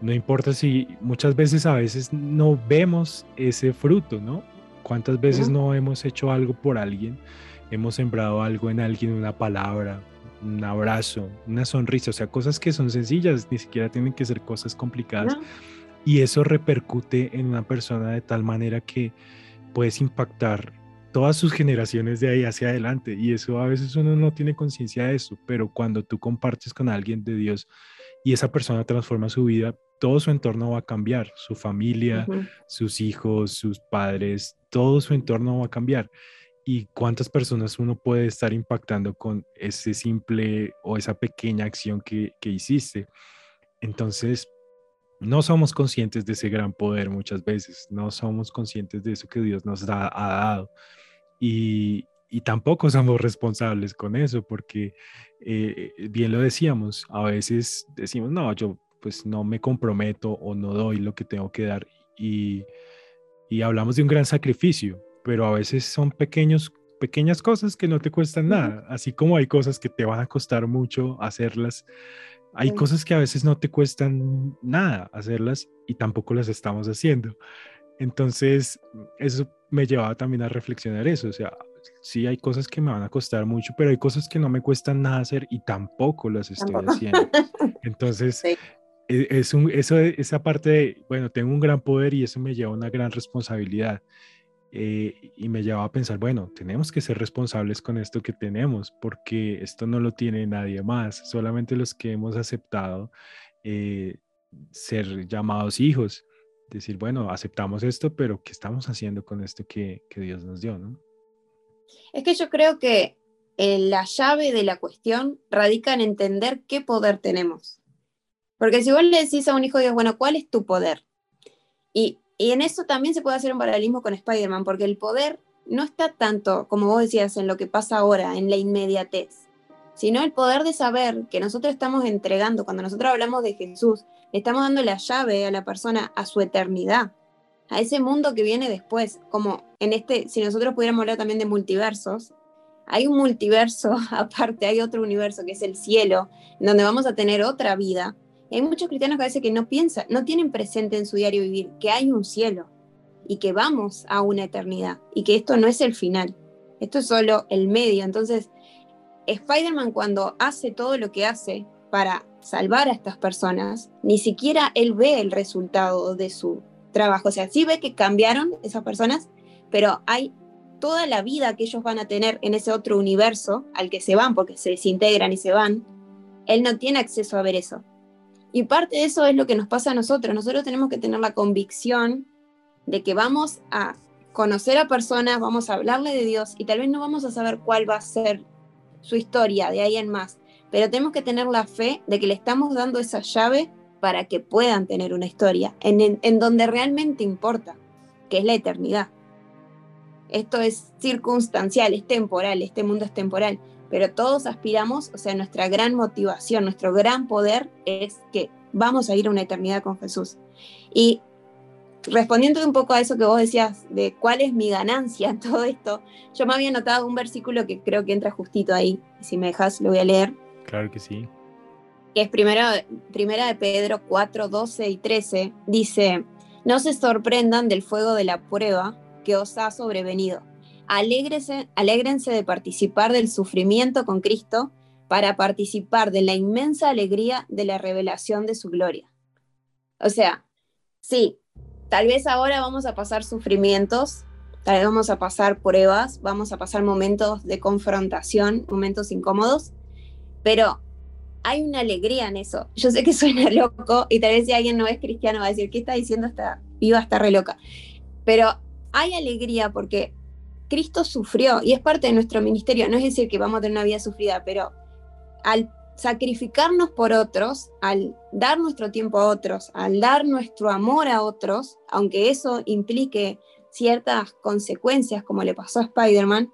no importa si muchas veces a veces no vemos ese fruto, ¿no? ¿Cuántas veces no hemos hecho algo por alguien? Hemos sembrado algo en alguien, una palabra, un abrazo, una sonrisa, o sea, cosas que son sencillas, ni siquiera tienen que ser cosas complicadas. Y eso repercute en una persona de tal manera que puedes impactar todas sus generaciones de ahí hacia adelante. Y eso a veces uno no tiene conciencia de eso, pero cuando tú compartes con alguien de Dios y esa persona transforma su vida, todo su entorno va a cambiar, su familia, sus hijos, sus padres, todo su entorno va a cambiar y cuántas personas uno puede estar impactando con ese simple o esa pequeña acción que, hiciste. Entonces, no somos conscientes de ese gran poder muchas veces, no somos conscientes de eso que Dios nos ha dado. Y, tampoco somos responsables con eso, porque eh, bien lo decíamos, a veces decimos, no, yo pues no me comprometo o no doy lo que tengo que dar. Y, y hablamos de un gran sacrificio, pero a veces son pequeños, pequeñas cosas que no te cuestan nada, así como hay cosas que te van a costar mucho hacerlas. Hay cosas que a veces no te cuestan nada hacerlas y tampoco las estamos haciendo. Entonces, eso me llevaba también a reflexionar eso. O sea, sí hay cosas que me van a costar mucho, pero hay cosas que no me cuestan nada hacer y tampoco las estoy haciendo. (laughs) Entonces, e, es un, eso, esa parte de, bueno, tengo un gran poder y eso me lleva a una gran responsabilidad. Eh, y me llevaba a pensar, bueno, tenemos que ser responsables con esto que tenemos, porque esto no lo tiene nadie más, solamente los que hemos aceptado eh, ser llamados hijos. Decir, bueno, aceptamos esto, pero ¿qué estamos haciendo con esto que, que Dios nos dio? ¿no? Es que yo creo que eh, la llave de la cuestión radica en entender qué poder tenemos. Porque si vos le decís a un hijo de Dios, bueno, ¿cuál es tu poder? Y y en eso también se puede hacer un paralelismo con Spider-Man, porque el poder no está tanto, como vos decías, en lo que pasa ahora, en la inmediatez, sino el poder de saber que nosotros estamos entregando, cuando nosotros hablamos de Jesús, le estamos dando la llave a la persona a su eternidad, a ese mundo que viene después, como en este, si nosotros pudiéramos hablar también de multiversos, hay un multiverso (laughs) aparte, hay otro universo que es el cielo, donde vamos a tener otra vida, hay muchos cristianos que a veces que no piensan, no tienen presente en su diario vivir que hay un cielo y que vamos a una eternidad y que esto no es el final, esto es solo el medio. Entonces, Spider-Man cuando hace todo lo que hace para salvar a estas personas, ni siquiera él ve el resultado de su trabajo. O sea, sí ve que cambiaron esas personas, pero hay toda la vida que ellos van a tener en ese otro universo al que se van, porque se desintegran y se van, él no tiene acceso a ver eso. Y parte de eso es lo que nos pasa a nosotros. Nosotros tenemos que tener la convicción de que vamos a conocer a personas, vamos a hablarle de Dios y tal vez no vamos a saber cuál va a ser su historia de ahí en más, pero tenemos que tener la fe de que le estamos dando esa llave para que puedan tener una historia en, en donde realmente importa, que es la eternidad. Esto es circunstancial, es temporal, este mundo es temporal, pero todos aspiramos, o sea, nuestra gran motivación, nuestro gran poder es que vamos a ir a una eternidad con Jesús. Y respondiendo un poco a eso que vos decías de cuál es mi ganancia en (laughs) todo esto, yo me había notado un versículo que creo que entra justito ahí, si me dejas lo voy a leer. Claro que sí. Que es primero, primera de Pedro 4, 12 y 13, dice, no se sorprendan del fuego de la prueba que os ha sobrevenido Alégrense, de participar del sufrimiento con Cristo para participar de la inmensa alegría de la revelación de su gloria. O sea, sí, tal vez ahora vamos a pasar sufrimientos, tal vez vamos a pasar pruebas, vamos a pasar momentos de confrontación, momentos incómodos, pero hay una alegría en eso. Yo sé que suena (laughs) loco y tal vez si alguien no es cristiano va a decir, ¿qué está diciendo esta viva, está re loca? Pero hay alegría porque Cristo sufrió y es parte de nuestro ministerio. No es decir que vamos a tener una vida sufrida, pero al sacrificarnos por otros, al dar nuestro tiempo a otros, al dar nuestro amor a otros, aunque eso implique ciertas consecuencias como le pasó a Spider-Man,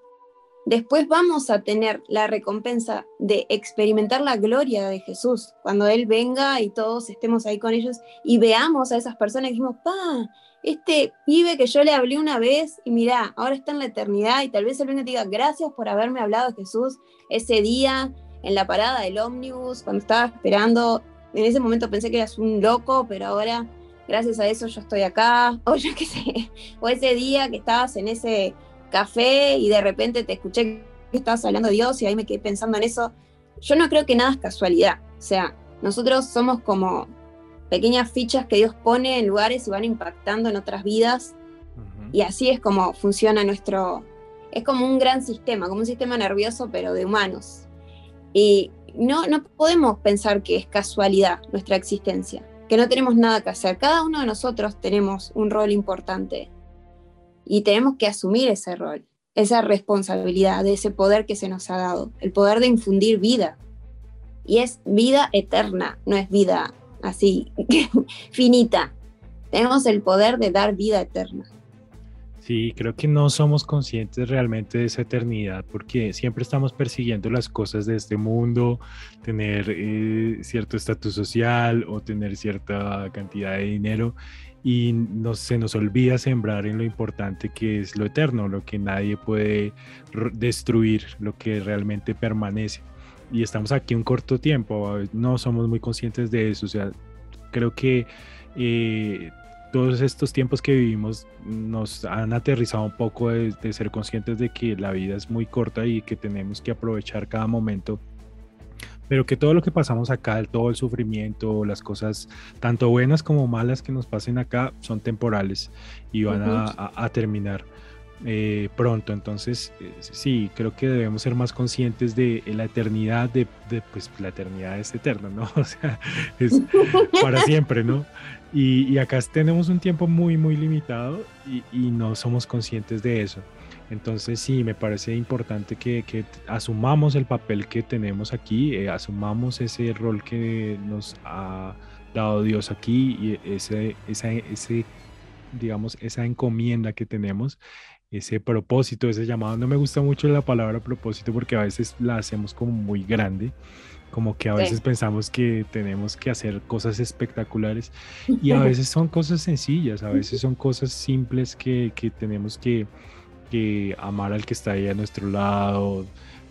después vamos a tener la recompensa de experimentar la gloria de Jesús, cuando Él venga y todos estemos ahí con ellos y veamos a esas personas y dijimos, pa, este pibe que yo le hablé una vez y mira, ahora está en la eternidad y tal vez y te diga, gracias por haberme hablado Jesús ese día en la parada del ómnibus, cuando estaba esperando. En ese momento pensé que eras un loco, pero ahora, gracias a eso, yo estoy acá. (laughs) O yo qué sé, o ese día que estabas en ese café y de repente te escuché que estabas hablando de Dios y ahí me quedé pensando en eso. Yo no creo que nada es casualidad. O sea, nosotros somos como pequeñas fichas que Dios pone en lugares y van impactando en otras vidas. Y así es como funciona nuestro... Es como un gran sistema, como un sistema nervioso, pero de humanos. Y no, no podemos pensar que es casualidad nuestra existencia, que no tenemos nada que hacer. Cada uno de nosotros tenemos un rol importante y tenemos que asumir ese rol, esa responsabilidad de ese poder que se nos ha dado, el poder de infundir vida. Y es vida eterna, no es vida así (laughs) finita. Tenemos el poder de dar vida eterna. Sí, creo que no somos conscientes realmente de esa eternidad porque siempre estamos persiguiendo las cosas de este mundo, tener eh, cierto estatus social o tener cierta cantidad de dinero y se nos olvida sembrar en lo importante que es lo eterno, lo que nadie puede destruir, lo que realmente permanece. Y estamos aquí un corto tiempo, no somos muy conscientes de eso, o sea, creo que... Eh, todos estos tiempos que vivimos nos han aterrizado un poco de, ser conscientes de que la vida es muy corta y que tenemos que aprovechar cada momento pero que todo lo que pasamos acá, todo el sufrimiento, las cosas tanto buenas como malas que nos pasen acá son temporales y van a, terminar eh, pronto. Entonces, eh, sí, creo que debemos ser más conscientes de la eternidad, de, de, pues la eternidad es eterna, ¿no? (laughs) O sea, es para (laughs) siempre, ¿no? Y, acá tenemos un tiempo muy, muy limitado y, no somos conscientes de eso. Entonces sí, me parece importante que, asumamos el papel que tenemos aquí, eh, asumamos ese rol que nos ha dado Dios aquí y ese, esa, ese, digamos, esa encomienda que tenemos, ese propósito, ese llamado. No me gusta mucho la palabra propósito porque a veces la hacemos como muy grande como que a veces pensamos que tenemos que hacer cosas espectaculares y a (laughs) veces son cosas sencillas, a veces son cosas simples que, que tenemos que, que, amar al que está ahí a nuestro lado,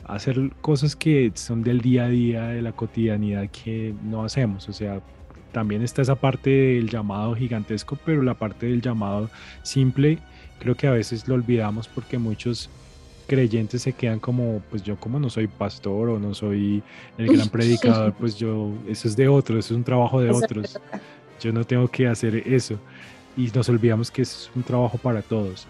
hacer cosas que son del día a día, de la cotidianidad que no hacemos. O sea, también está esa parte del llamado gigantesco, pero la parte del llamado simple creo que a veces lo olvidamos porque muchos creyentes se quedan como, pues yo como no soy pastor o no soy el gran (laughs) predicador, pues yo, eso es de otros, eso es un trabajo de otros. Yo no tengo que hacer eso. Y nos olvidamos que es un trabajo para todos.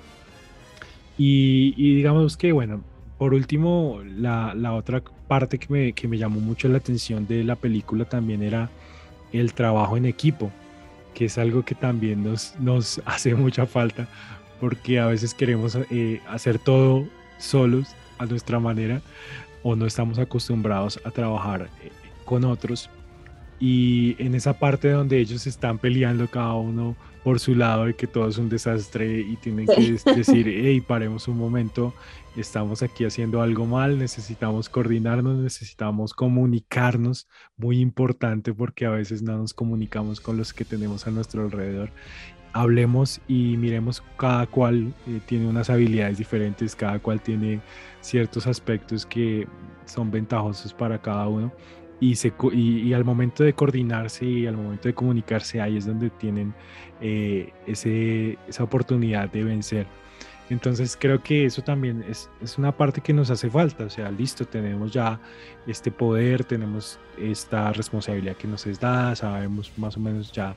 Y, digamos que, bueno, por último, la, la otra parte que me, que me, llamó mucho la atención de la película también era el trabajo en equipo, que es algo que también nos, nos (laughs) hace mucha falta, porque a veces queremos eh, hacer todo solos a nuestra manera o no estamos acostumbrados a trabajar eh, con otros. Y en esa parte donde ellos están peleando cada uno por su lado de que todo es un desastre y tienen que decir, (laughs) hey, paremos un momento, estamos aquí haciendo algo mal, necesitamos coordinarnos, necesitamos comunicarnos, muy importante porque a veces no nos comunicamos con los que tenemos a nuestro alrededor hablemos y miremos cada cual eh, tiene unas habilidades diferentes, cada cual tiene ciertos aspectos que son ventajosos para cada uno y, se, y, al momento de coordinarse y al momento de comunicarse ahí es donde tienen eh, ese, esa oportunidad de vencer. Entonces creo que eso también es, es, una parte que nos hace falta, o sea, listo, tenemos ya este poder, tenemos esta responsabilidad que nos es dada, sabemos más o menos ya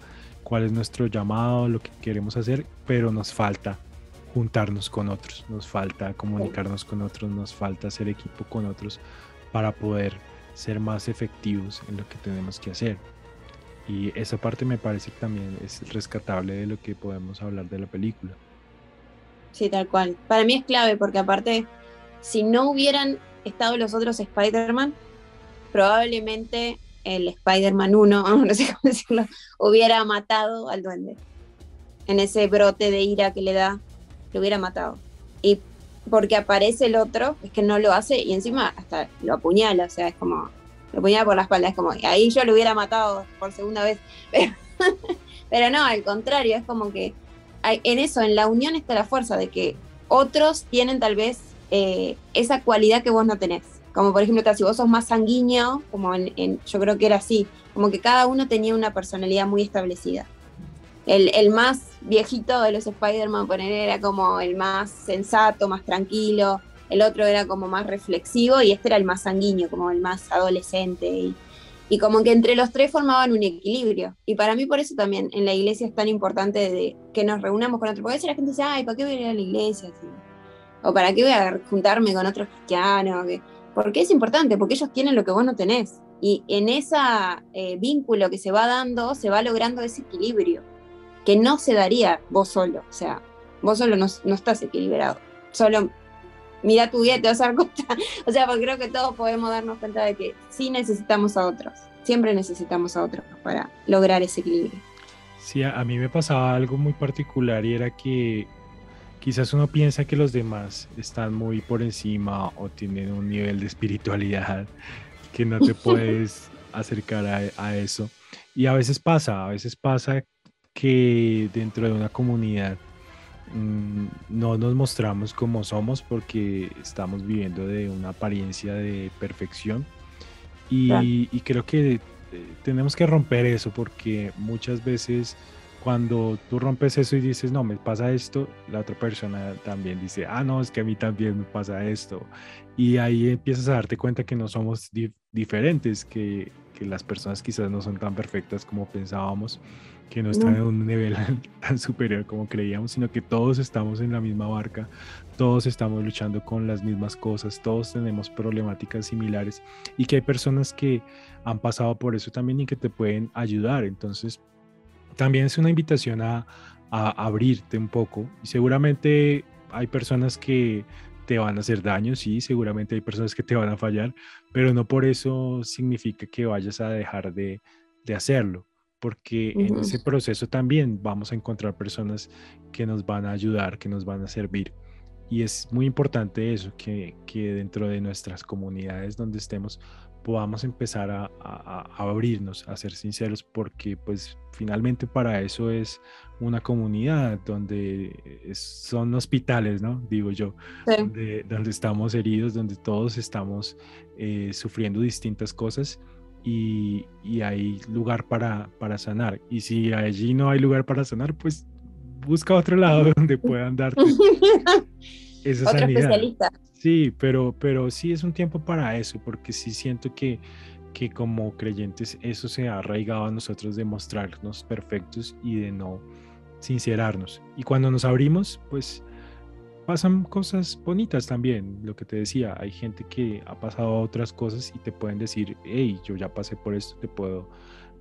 cuál es nuestro llamado, lo que queremos hacer, pero nos falta juntarnos con otros, nos falta comunicarnos con otros, nos falta hacer equipo con otros para poder ser más efectivos en lo que tenemos que hacer. Y esa parte me parece que también es rescatable de lo que podemos hablar de la película. Sí, tal cual. Para mí es clave porque aparte, si no hubieran estado los otros Spider-Man, probablemente el Spider-Man 1, (laughs) no sé cómo decirlo, hubiera matado al duende. En ese brote de ira que le da, lo hubiera matado. Y porque aparece el otro, es que no lo hace y encima hasta lo apuñala, o sea, es como, lo apuñala por la espalda, es como, ahí yo lo hubiera matado por segunda vez. (laughs) Pero, no, al contrario, es como que en eso, en la unión está la fuerza de que otros tienen tal vez eh, esa cualidad que vos no tenés. Como por ejemplo, si vos sos más sanguíneo, como en, yo creo que era así, como que cada uno tenía una personalidad muy establecida. El, el más viejito de los Spider-Man, poner, era como el más sensato, más tranquilo, el otro era como más reflexivo y este era el más sanguíneo, como el más adolescente. Y, y como que entre los tres formaban un equilibrio. Y para mí por eso también en la iglesia es tan importante de que nos reunamos con otros. Porque a veces la gente dice, ay, ¿para qué voy a ir a la iglesia? O ¿para qué voy a juntarme con otros cristianos? Porque es importante, porque ellos tienen lo que vos no tenés. Y en ese eh, vínculo que se va dando, se va logrando ese equilibrio, que no se daría vos solo. O sea, vos solo no, estás equilibrado. Solo mira tu vida y te vas a dar cuenta. (laughs) O sea, porque creo que todos podemos darnos cuenta de que sí necesitamos a otros. Siempre necesitamos a otros para lograr ese equilibrio. Sí, a mí me pasaba algo muy particular y era que quizás uno piensa que los demás están muy por encima o tienen un nivel de espiritualidad (laughs) que no te (laughs) puedes acercar a, eso. Y a veces pasa, a veces pasa que dentro de una comunidad mm, no nos mostramos como somos porque estamos viviendo de una apariencia de perfección. Y, y creo que eh, tenemos que romper eso porque muchas veces cuando tú rompes eso y dices, no, me pasa esto, la otra persona también dice, ah, no, es que a mí también me pasa esto. Y ahí empiezas a darte cuenta que no somos diferentes, que, que, las personas quizás no son tan perfectas como pensábamos, que no están en un nivel (laughs) tan superior como creíamos, sino que todos estamos en la misma barca, todos estamos luchando con las mismas cosas, todos tenemos problemáticas similares y que hay personas que han pasado por eso también y que te pueden ayudar. Entonces, también es una invitación a, abrirte un poco y seguramente hay personas que te van a hacer daño, sí, seguramente hay personas que te van a fallar, pero no por eso significa que vayas a dejar de, hacerlo, porque en ese proceso también vamos a encontrar personas que nos van a ayudar, que nos van a servir. Y es muy importante eso, que, que dentro de nuestras comunidades donde estemos podamos empezar a, abrirnos, a ser sinceros, porque pues finalmente para eso es una comunidad donde son hospitales, ¿no? Digo yo, donde, estamos heridos, donde todos estamos eh, sufriendo distintas cosas y, hay lugar para, para sanar. Y si allí no hay lugar para sanar, pues busca otro lado (laughs) donde puedan darte (laughs) esa Otro Especialista. Sí, pero, pero sí es un tiempo para eso, porque sí siento que, que como creyentes eso se ha arraigado a nosotros de mostrarnos perfectos y de no sincerarnos. Y cuando nos abrimos, pues pasan cosas bonitas también. Lo que te decía, hay gente que ha pasado otras cosas y te pueden decir, hey, yo ya pasé por esto, te puedo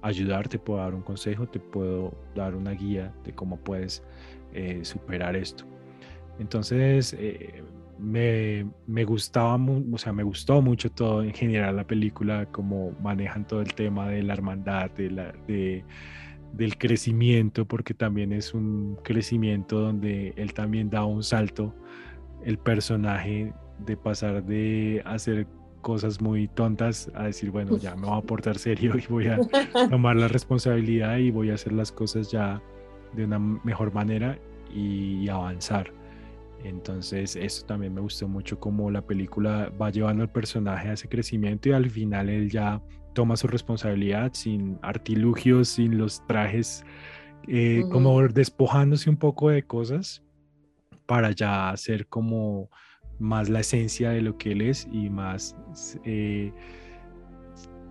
ayudar, te puedo dar un consejo, te puedo dar una guía de cómo puedes eh, superar esto. Entonces, eh, me, me, gustaba, o sea, me gustó mucho todo en general la película, cómo manejan todo el tema de la hermandad, de la, de, del crecimiento, porque también es un crecimiento donde él también da un salto, el personaje de pasar de hacer cosas muy tontas a decir, bueno, ya me voy a (laughs) portar serio y voy a tomar la responsabilidad y voy a hacer las cosas ya de una mejor manera y avanzar. Entonces, eso también me gustó mucho como la película va llevando al personaje a ese crecimiento y al final él ya toma su responsabilidad sin artilugios, sin los trajes, eh, como despojándose un poco de cosas para ya ser como más la esencia de lo que él es y más eh,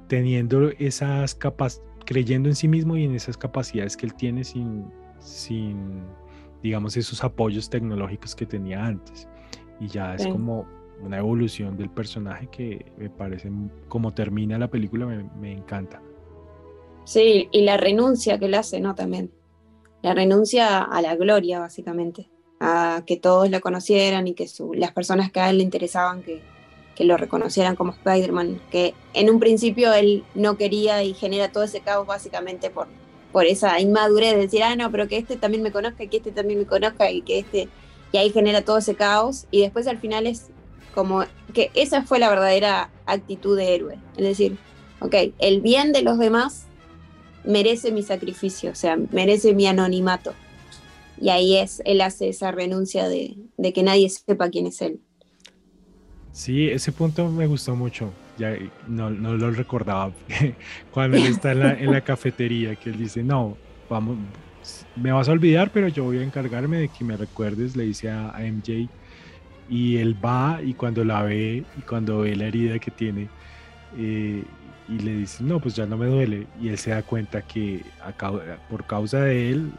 teniendo esas capacidades, creyendo en sí mismo y en esas capacidades que él tiene sin, sin digamos, esos apoyos tecnológicos que tenía antes. Y ya es como una evolución del personaje que me parece, como termina la película, me, encanta. Sí, y la renuncia que él hace, ¿no? También. La renuncia a la gloria, básicamente. A que todos lo conocieran y que las personas que a él le interesaban que, que lo reconocieran como Spider-Man. Que en un principio él no quería y genera todo ese caos básicamente por, por esa inmadurez de decir, ah, no, pero que este también me conozca, que este también me conozca y que este. Y ahí genera todo ese caos. Y después al final es como que esa fue la verdadera actitud de héroe. Es decir, ok, el bien de los demás merece mi sacrificio, o sea, merece mi anonimato. Y ahí es, él hace esa renuncia de, que nadie sepa quién es él. Sí, ese punto me gustó mucho. Ya no, lo recordaba (laughs) cuando él está en la, en la (laughs) cafetería, que él dice, no, vamos, me vas a olvidar, pero yo voy a encargarme de que me recuerdes, le dice a, a MJ y él va y cuando la ve y cuando ve la herida que tiene eh, y le dice, no, pues ya no me duele. Y él se da cuenta que por causa de él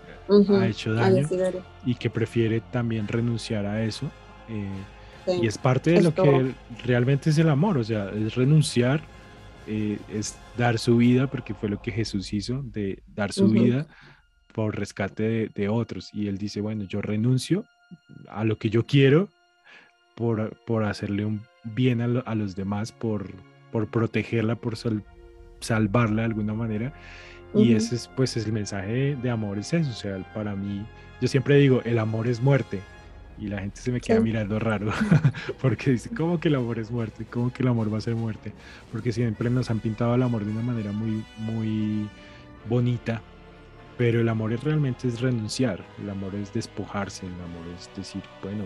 ha hecho daño y que prefiere también renunciar a eso. Eh, y es parte de lo que realmente es el amor, o sea, es renunciar, eh, es dar su vida, porque fue lo que Jesús hizo, de dar su vida por rescate de, de otros. Y él dice, bueno, yo renuncio a lo que yo quiero por, hacerle un bien a, los demás, por, por protegerla, por salvarla de alguna manera. Y ese es pues el mensaje de, amor, es eso. O sea, para mí, yo siempre digo, el amor es muerte. Y la gente se me queda mirando raro, (laughs) porque dice, ¿cómo que el amor es muerte? ¿Cómo que el amor va a ser muerte? Porque siempre nos han pintado el amor de una manera muy, muy bonita, pero el amor es, realmente es renunciar, el amor es despojarse, el amor es decir, bueno,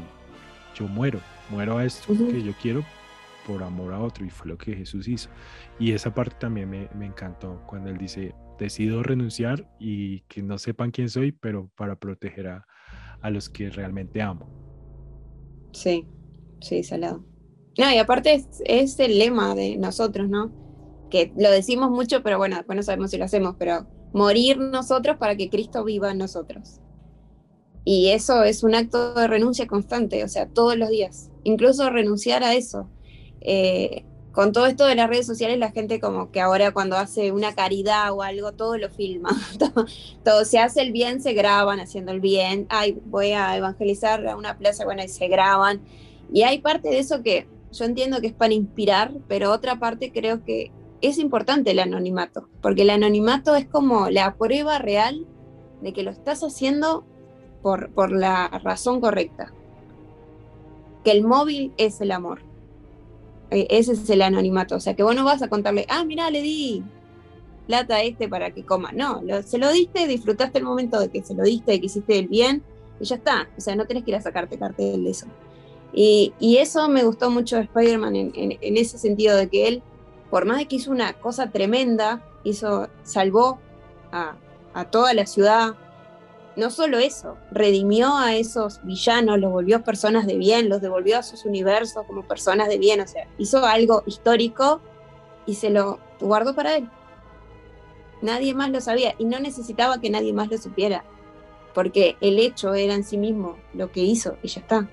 yo muero, muero a esto que yo quiero por amor a otro y fue lo que Jesús hizo. Y esa parte también me, me, encantó cuando él dice, decido renunciar y que no sepan quién soy, pero para proteger a, a los que realmente amo. Sí, sí, salado. No, y aparte es, el lema de nosotros, ¿no? Que lo decimos mucho, pero bueno, después no sabemos si lo hacemos, pero morir nosotros para que Cristo viva en nosotros. Y eso es un acto de renuncia constante, o sea, todos los días. Incluso renunciar a eso. Eh, con todo esto de las redes sociales, la gente como que ahora cuando hace una caridad o algo, todo lo filma. (laughs) todo, se hace el bien, se graban haciendo el bien. Ay, voy a evangelizar a una plaza, bueno, y se graban. Y hay parte de eso que yo entiendo que es para inspirar, pero otra parte creo que es importante el anonimato, porque el anonimato es como la prueba real de que lo estás haciendo por, la razón correcta. Que el móvil es el amor. E, ese es el anonimato. O sea, que vos no vas a contarle, ah, mira, le di plata a este para que coma. No, se lo diste, disfrutaste el momento de que se lo diste, de que hiciste el bien, y ya está. O sea, no tenés que ir a sacarte cartel de eso. Y, eso me gustó mucho de Spider-Man en, en, ese sentido de que él, por más de que hizo una cosa tremenda, hizo, salvó a, a toda la ciudad, no solo eso, redimió a esos villanos, los volvió personas de bien, los devolvió a sus universos como personas de bien, o sea, hizo algo histórico y se lo guardó para él. Nadie más lo sabía y no necesitaba que nadie más lo supiera, porque el hecho era en sí mismo lo que hizo y ya está.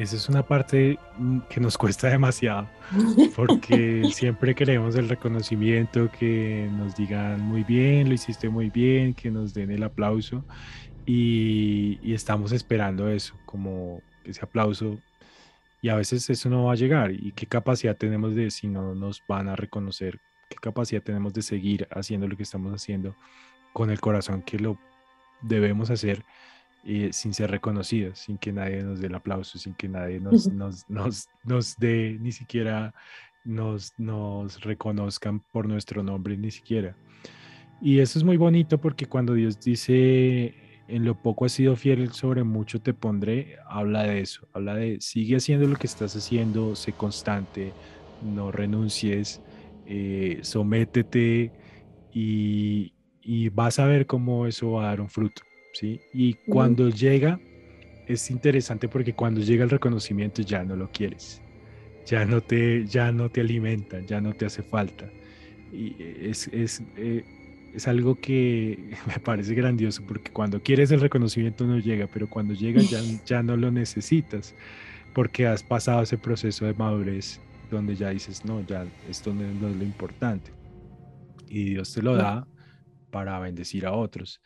Esa es una parte mm, que nos cuesta demasiado, (laughs) porque siempre queremos el reconocimiento, que nos digan muy bien, lo hiciste muy bien, que nos den el aplauso y, estamos esperando eso, como ese aplauso y a veces eso no va a llegar y qué capacidad tenemos de si no nos van a reconocer, qué capacidad tenemos de seguir haciendo lo que estamos haciendo con el corazón que lo debemos hacer sin ser reconocidos, sin que nadie nos dé el aplauso, sin que nadie nos, nos, nos, nos dé ni siquiera nos, nos reconozcan por nuestro nombre, ni siquiera. Y eso es muy bonito porque cuando Dios dice, en lo poco has sido fiel, sobre mucho te pondré, habla de eso, habla de, sigue haciendo lo que estás haciendo, sé constante, no renuncies, eh, sométete y, y vas a ver cómo eso va a dar un fruto. ¿Sí? Y cuando llega, es interesante porque cuando llega el reconocimiento ya no lo quieres, ya no te, ya no te alimenta, ya no te hace falta. Y es, es, eh, es algo que (laughs) me parece grandioso porque cuando quieres el reconocimiento no llega, pero cuando llega ya, (laughs) ya no lo necesitas. porque has pasado ese proceso de madurez donde ya dices, no, ya esto no, es lo importante. Y Dios te lo da para bendecir a otros.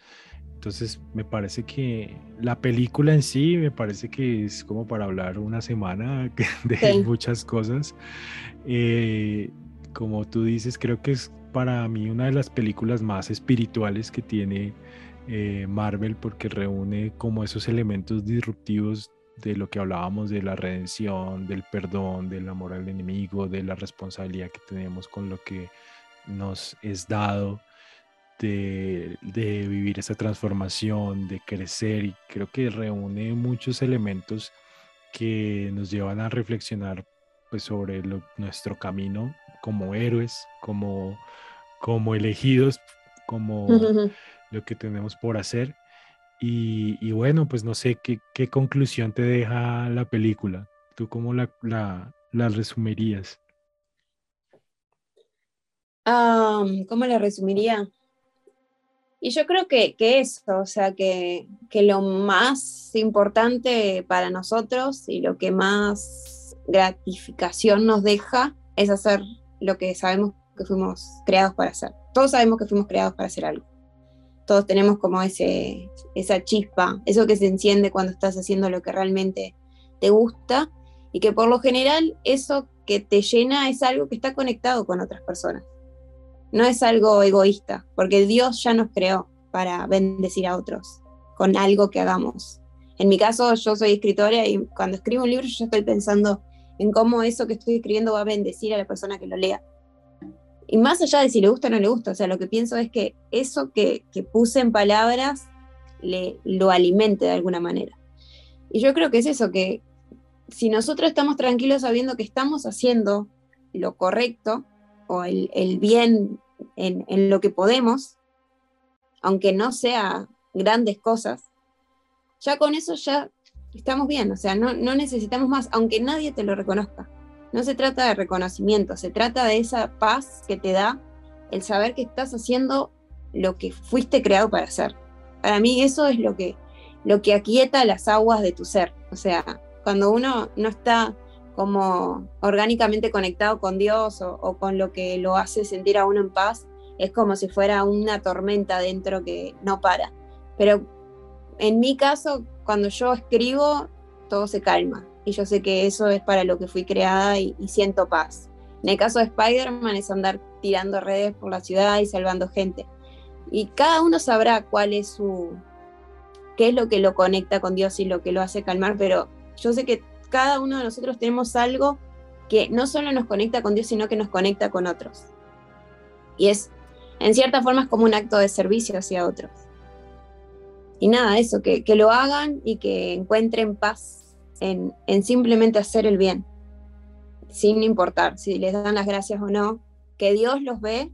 Entonces, me parece que la película en sí, me parece que es como para hablar una semana (laughs) de muchas cosas. Eh, como tú dices, creo que es para mí una de las películas más espirituales que tiene eh, Marvel porque reúne como esos elementos disruptivos de lo que hablábamos de la redención, del perdón, del amor al enemigo, de la responsabilidad que tenemos con lo que nos es dado, de, vivir esa transformación, de crecer y creo que reúne muchos elementos que nos llevan a reflexionar pues, sobre nuestro camino como héroes, como, como elegidos, como lo que tenemos por hacer y, bueno, pues no sé qué, qué, conclusión te deja la película. ¿Tú cómo la, la, resumirías? ¿Cómo la resumiría? Y yo creo que, eso, o sea, que, que, lo más importante para nosotros y lo que más gratificación nos deja es hacer lo que sabemos que fuimos creados para hacer. Todos sabemos que fuimos creados para hacer algo todos tenemos como ese, esa chispa, eso que se enciende cuando estás haciendo lo que realmente te gusta y que por lo general eso que te llena es algo que está conectado con otras personas. No es algo egoísta, porque Dios ya nos creó para bendecir a otros con algo que hagamos. En mi caso, yo soy escritora y cuando escribo un libro yo estoy pensando en cómo eso que estoy escribiendo va a bendecir a la persona que lo lea. Y más allá de si le gusta o no le gusta, o sea, lo que pienso es que eso que, puse en palabras le, lo alimente de alguna manera. Y yo creo que es eso, que si nosotros estamos tranquilos sabiendo que estamos haciendo lo correcto o el, bien en, lo que podemos, aunque no sea grandes cosas, ya con eso ya estamos bien, o sea, no, no necesitamos más, aunque nadie te lo reconozca. No se trata de reconocimiento, se trata de esa paz que te da el saber que estás haciendo lo que fuiste creado para hacer. Para mí eso es lo que, lo que aquieta las aguas de tu ser. O sea, cuando uno no está como orgánicamente conectado con Dios o, con lo que lo hace sentir a uno en paz, es como si fuera una tormenta dentro que no para. Pero en mi caso, cuando yo escribo, todo se calma y yo sé que eso es para lo que fui creada y, siento paz. En el caso de Spider-Man es andar tirando redes por la ciudad y salvando gente. Y cada uno sabrá cuál es su, qué es lo que lo conecta con Dios y lo que lo hace calmar, pero yo sé que cada uno de nosotros tenemos algo que no solo nos conecta con Dios, sino que nos conecta con otros. Y es, en cierta forma, es como un acto de servicio hacia otros. Y nada, eso, que, que lo hagan y que encuentren paz en, simplemente hacer el bien, sin importar si les dan las gracias o no, que Dios los ve,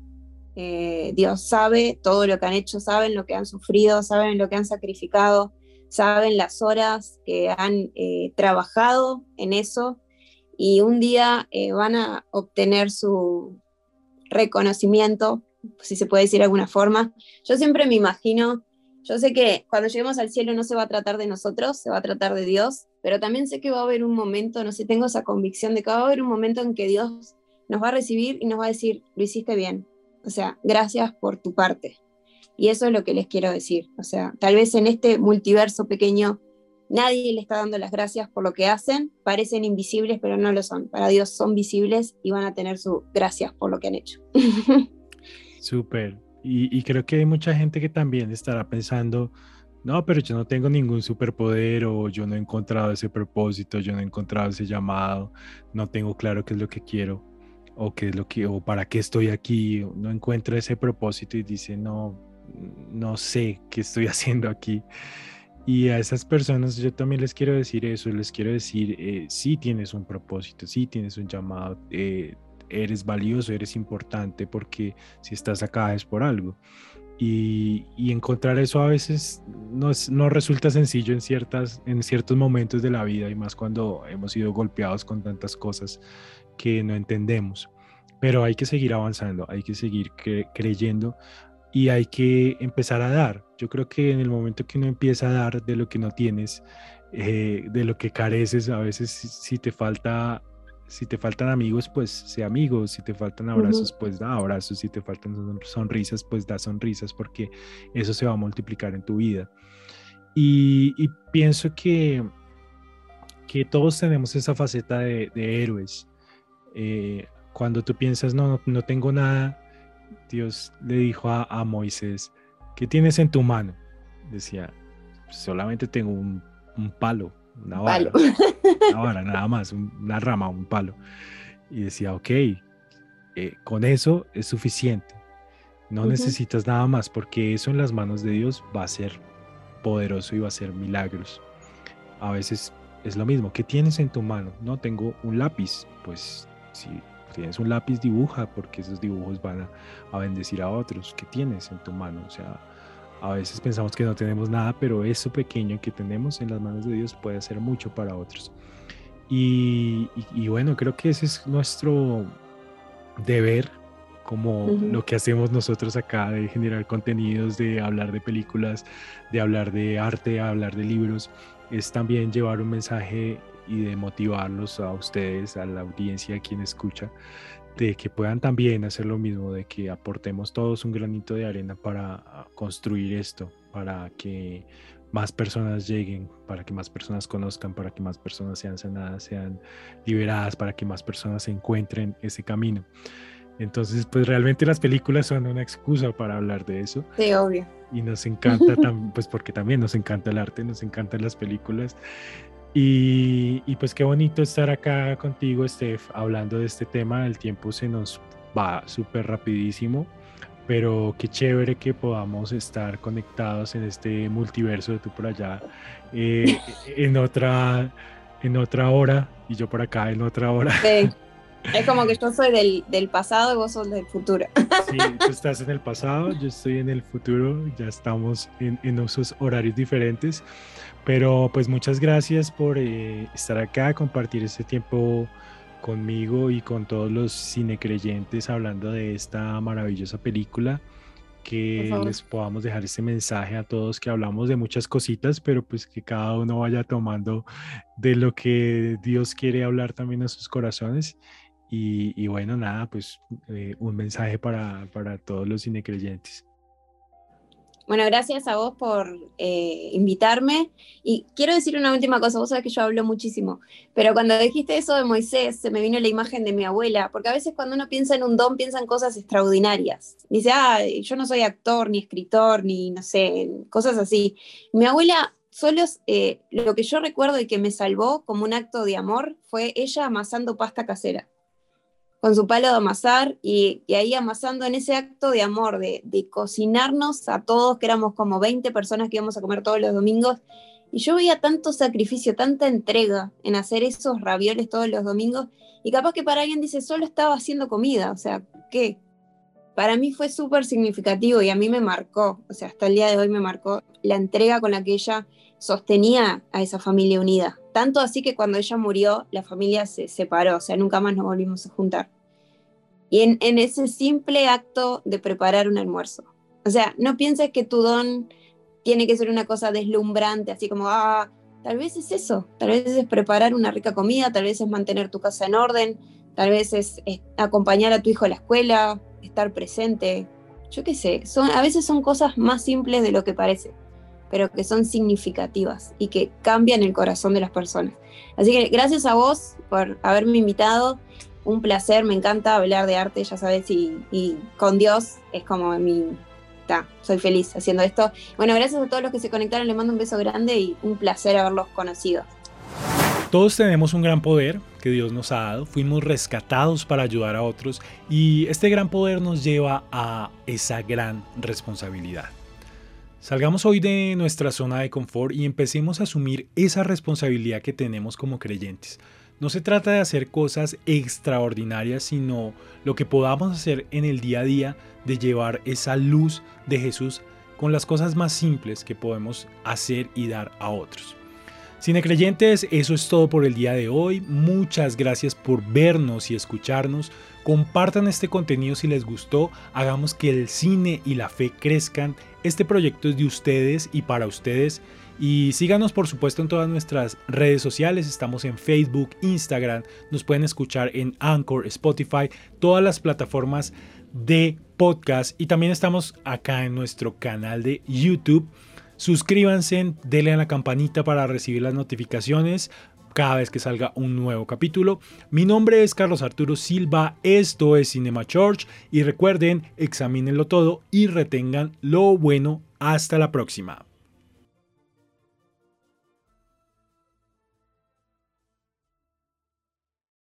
eh, Dios sabe todo lo que han hecho, saben lo que han sufrido, saben lo que han sacrificado, saben las horas que han eh, trabajado en eso y un día eh, van a obtener su reconocimiento, si se puede decir de alguna forma. Yo siempre me imagino yo sé que cuando lleguemos al cielo no se va a tratar de nosotros, se va a tratar de Dios, pero también sé que va a haber un momento, no sé, tengo esa convicción de que va a haber un momento en que Dios nos va a recibir y nos va a decir, lo hiciste bien. O sea, gracias por tu parte. Y eso es lo que les quiero decir. O sea, tal vez en este multiverso pequeño nadie le está dando las gracias por lo que hacen, parecen invisibles, pero no lo son. Para Dios son visibles y van a tener su gracias por lo que han hecho. (laughs) Súper. Y, creo que hay mucha gente que también estará pensando, no, pero yo no tengo ningún superpoder o yo no he encontrado ese propósito, yo no he encontrado ese llamado, no tengo claro qué es lo que quiero o qué es lo que o para qué estoy aquí, no encuentro ese propósito y dice, no, no sé qué estoy (laughs) haciendo aquí. Y a esas personas yo también les quiero decir eso, les quiero decir, eh, tienes un propósito, sí tienes un llamado, eh, eres valioso, eres importante, porque si estás acá es por algo. Y, encontrar eso a veces no, no, resulta sencillo en, ciertas, en ciertos momentos de la vida y más cuando hemos sido golpeados con tantas cosas que no entendemos. Pero hay que seguir avanzando, hay que seguir creyendo y hay que empezar a dar. Yo creo que en el momento que uno empieza a dar de lo que no tienes, eh, de lo que careces, a veces si, te falta, si te faltan amigos, pues sea amigos, si te faltan abrazos, pues da abrazos, si te faltan sonrisas, pues da sonrisas, porque eso se va a multiplicar en tu vida. Y, pienso que, que todos tenemos esa faceta de, héroes. Eh, cuando tú piensas, no, no tengo nada, Dios le dijo a, Moisés, ¿qué tienes en tu mano? Decía, solamente tengo un, palo, una vara, una vara, nada más, una rama, un palo. Y decía, ok, eh, con eso es suficiente. No necesitas nada más porque eso en las manos de Dios va a ser poderoso y va a ser milagros. A veces es lo mismo. ¿Qué tienes en tu mano? No tengo un lápiz. Pues si tienes un lápiz, dibuja, porque esos dibujos van a, bendecir a otros. ¿Qué tienes en tu mano? O sea, a veces pensamos que no tenemos nada, pero eso pequeño que tenemos en las manos de Dios puede hacer mucho para otros. Y, bueno, creo que ese es nuestro deber, como lo que hacemos nosotros acá, de generar contenidos, de hablar de películas, de hablar de arte, de hablar de libros, es también llevar un mensaje y de motivarlos a ustedes, a la audiencia, a quien escucha, de que puedan también hacer lo mismo, de que aportemos todos un granito de arena para ah, construir esto, para que más personas lleguen, para que más personas conozcan, para que más personas sean sanadas, sean liberadas, para que más personas encuentren ese camino. Entonces, pues realmente las películas son una excusa para hablar de eso. Sí, obvio. Y nos encanta, (laughs) pues porque también nos encanta el arte, nos encantan las películas. Y, pues qué bonito estar acá contigo, Steph, hablando de este tema. El tiempo se nos va súper rapidísimo, pero qué chévere que podamos estar conectados en este multiverso de tú por allá, eh, (laughs) en, otra, en otra hora y yo por acá en otra hora. Sí. (laughs) Es como que yo soy del, del, pasado y vos sos del futuro. Sí, tú estás en el pasado, yo estoy en el futuro, ya estamos en, en esos horarios diferentes, pero pues muchas gracias por eh, estar acá, compartir este tiempo conmigo y con todos los cinecreyentes hablando de esta maravillosa película que les podamos dejar este mensaje a todos que hablamos de muchas cositas, pero pues que cada uno vaya tomando de lo que Dios quiere hablar también a sus corazones. Y, bueno, nada, pues eh, un mensaje para, para todos los cinecreyentes. Bueno, gracias a vos por eh, invitarme. Y quiero decir una última cosa, vos sabés que yo hablo muchísimo, pero cuando dijiste eso de Moisés, se me vino la imagen de mi abuela, porque a veces cuando uno piensa en un don, piensa en cosas extraordinarias. Dice, ah, yo no soy actor, ni escritor, ni no sé, cosas así. Mi abuela, solo eh, lo que yo recuerdo y que me salvó como un acto de amor fue ella amasando pasta casera con su palo de amasar y, ahí amasando en ese acto de amor, de, cocinarnos a todos, que éramos como 20 personas que íbamos a comer todos los domingos. Y yo veía tanto sacrificio, tanta entrega en hacer esos ravioles todos los domingos. Y capaz que para alguien dice, solo estaba haciendo comida. O sea, ¿qué? Para mí fue súper significativo y a mí me marcó, o sea, hasta el día de hoy me marcó la entrega con la que ella sostenía a esa familia unida. Tanto así que cuando ella murió, la familia se separó, o sea, nunca más nos volvimos a juntar. Y en, ese simple acto de preparar un almuerzo. O sea, no pienses que tu don tiene que ser una cosa deslumbrante, así como, ah, tal vez es eso, tal vez es preparar una rica comida, tal vez es mantener tu casa en orden, tal vez es, acompañar a tu hijo a la escuela, estar presente, yo qué sé, son, a veces son cosas más simples de lo que parece pero que son significativas y que cambian el corazón de las personas. Así que gracias a vos por haberme invitado. Un placer, me encanta hablar de arte, ya sabes, y, con Dios es como mi... Ta, soy feliz haciendo esto. Bueno, gracias a todos los que se conectaron, les mando un beso grande y un placer haberlos conocido. Todos tenemos un gran poder que Dios nos ha dado, fuimos rescatados para ayudar a otros y este gran poder nos lleva a esa gran responsabilidad. Salgamos hoy de nuestra zona de confort y empecemos a asumir esa responsabilidad que tenemos como creyentes. No se trata de hacer cosas extraordinarias, sino lo que podamos hacer en el día a día de llevar esa luz de Jesús con las cosas más simples que podemos hacer y dar a otros. Cinecreyentes, eso es todo por el día de hoy. Muchas gracias por vernos y escucharnos. Compartan este contenido si les gustó. Hagamos que el cine y la fe crezcan. Este proyecto es de ustedes y para ustedes. Y síganos por supuesto en todas nuestras redes sociales. Estamos en Facebook, Instagram. Nos pueden escuchar en Anchor, Spotify, todas las plataformas de podcast. Y también estamos acá en nuestro canal de YouTube. Suscríbanse, denle a la campanita para recibir las notificaciones cada vez que salga un nuevo capítulo. Mi nombre es Carlos Arturo Silva, esto es Cinema Church y recuerden, examínenlo todo y retengan lo bueno. Hasta la próxima.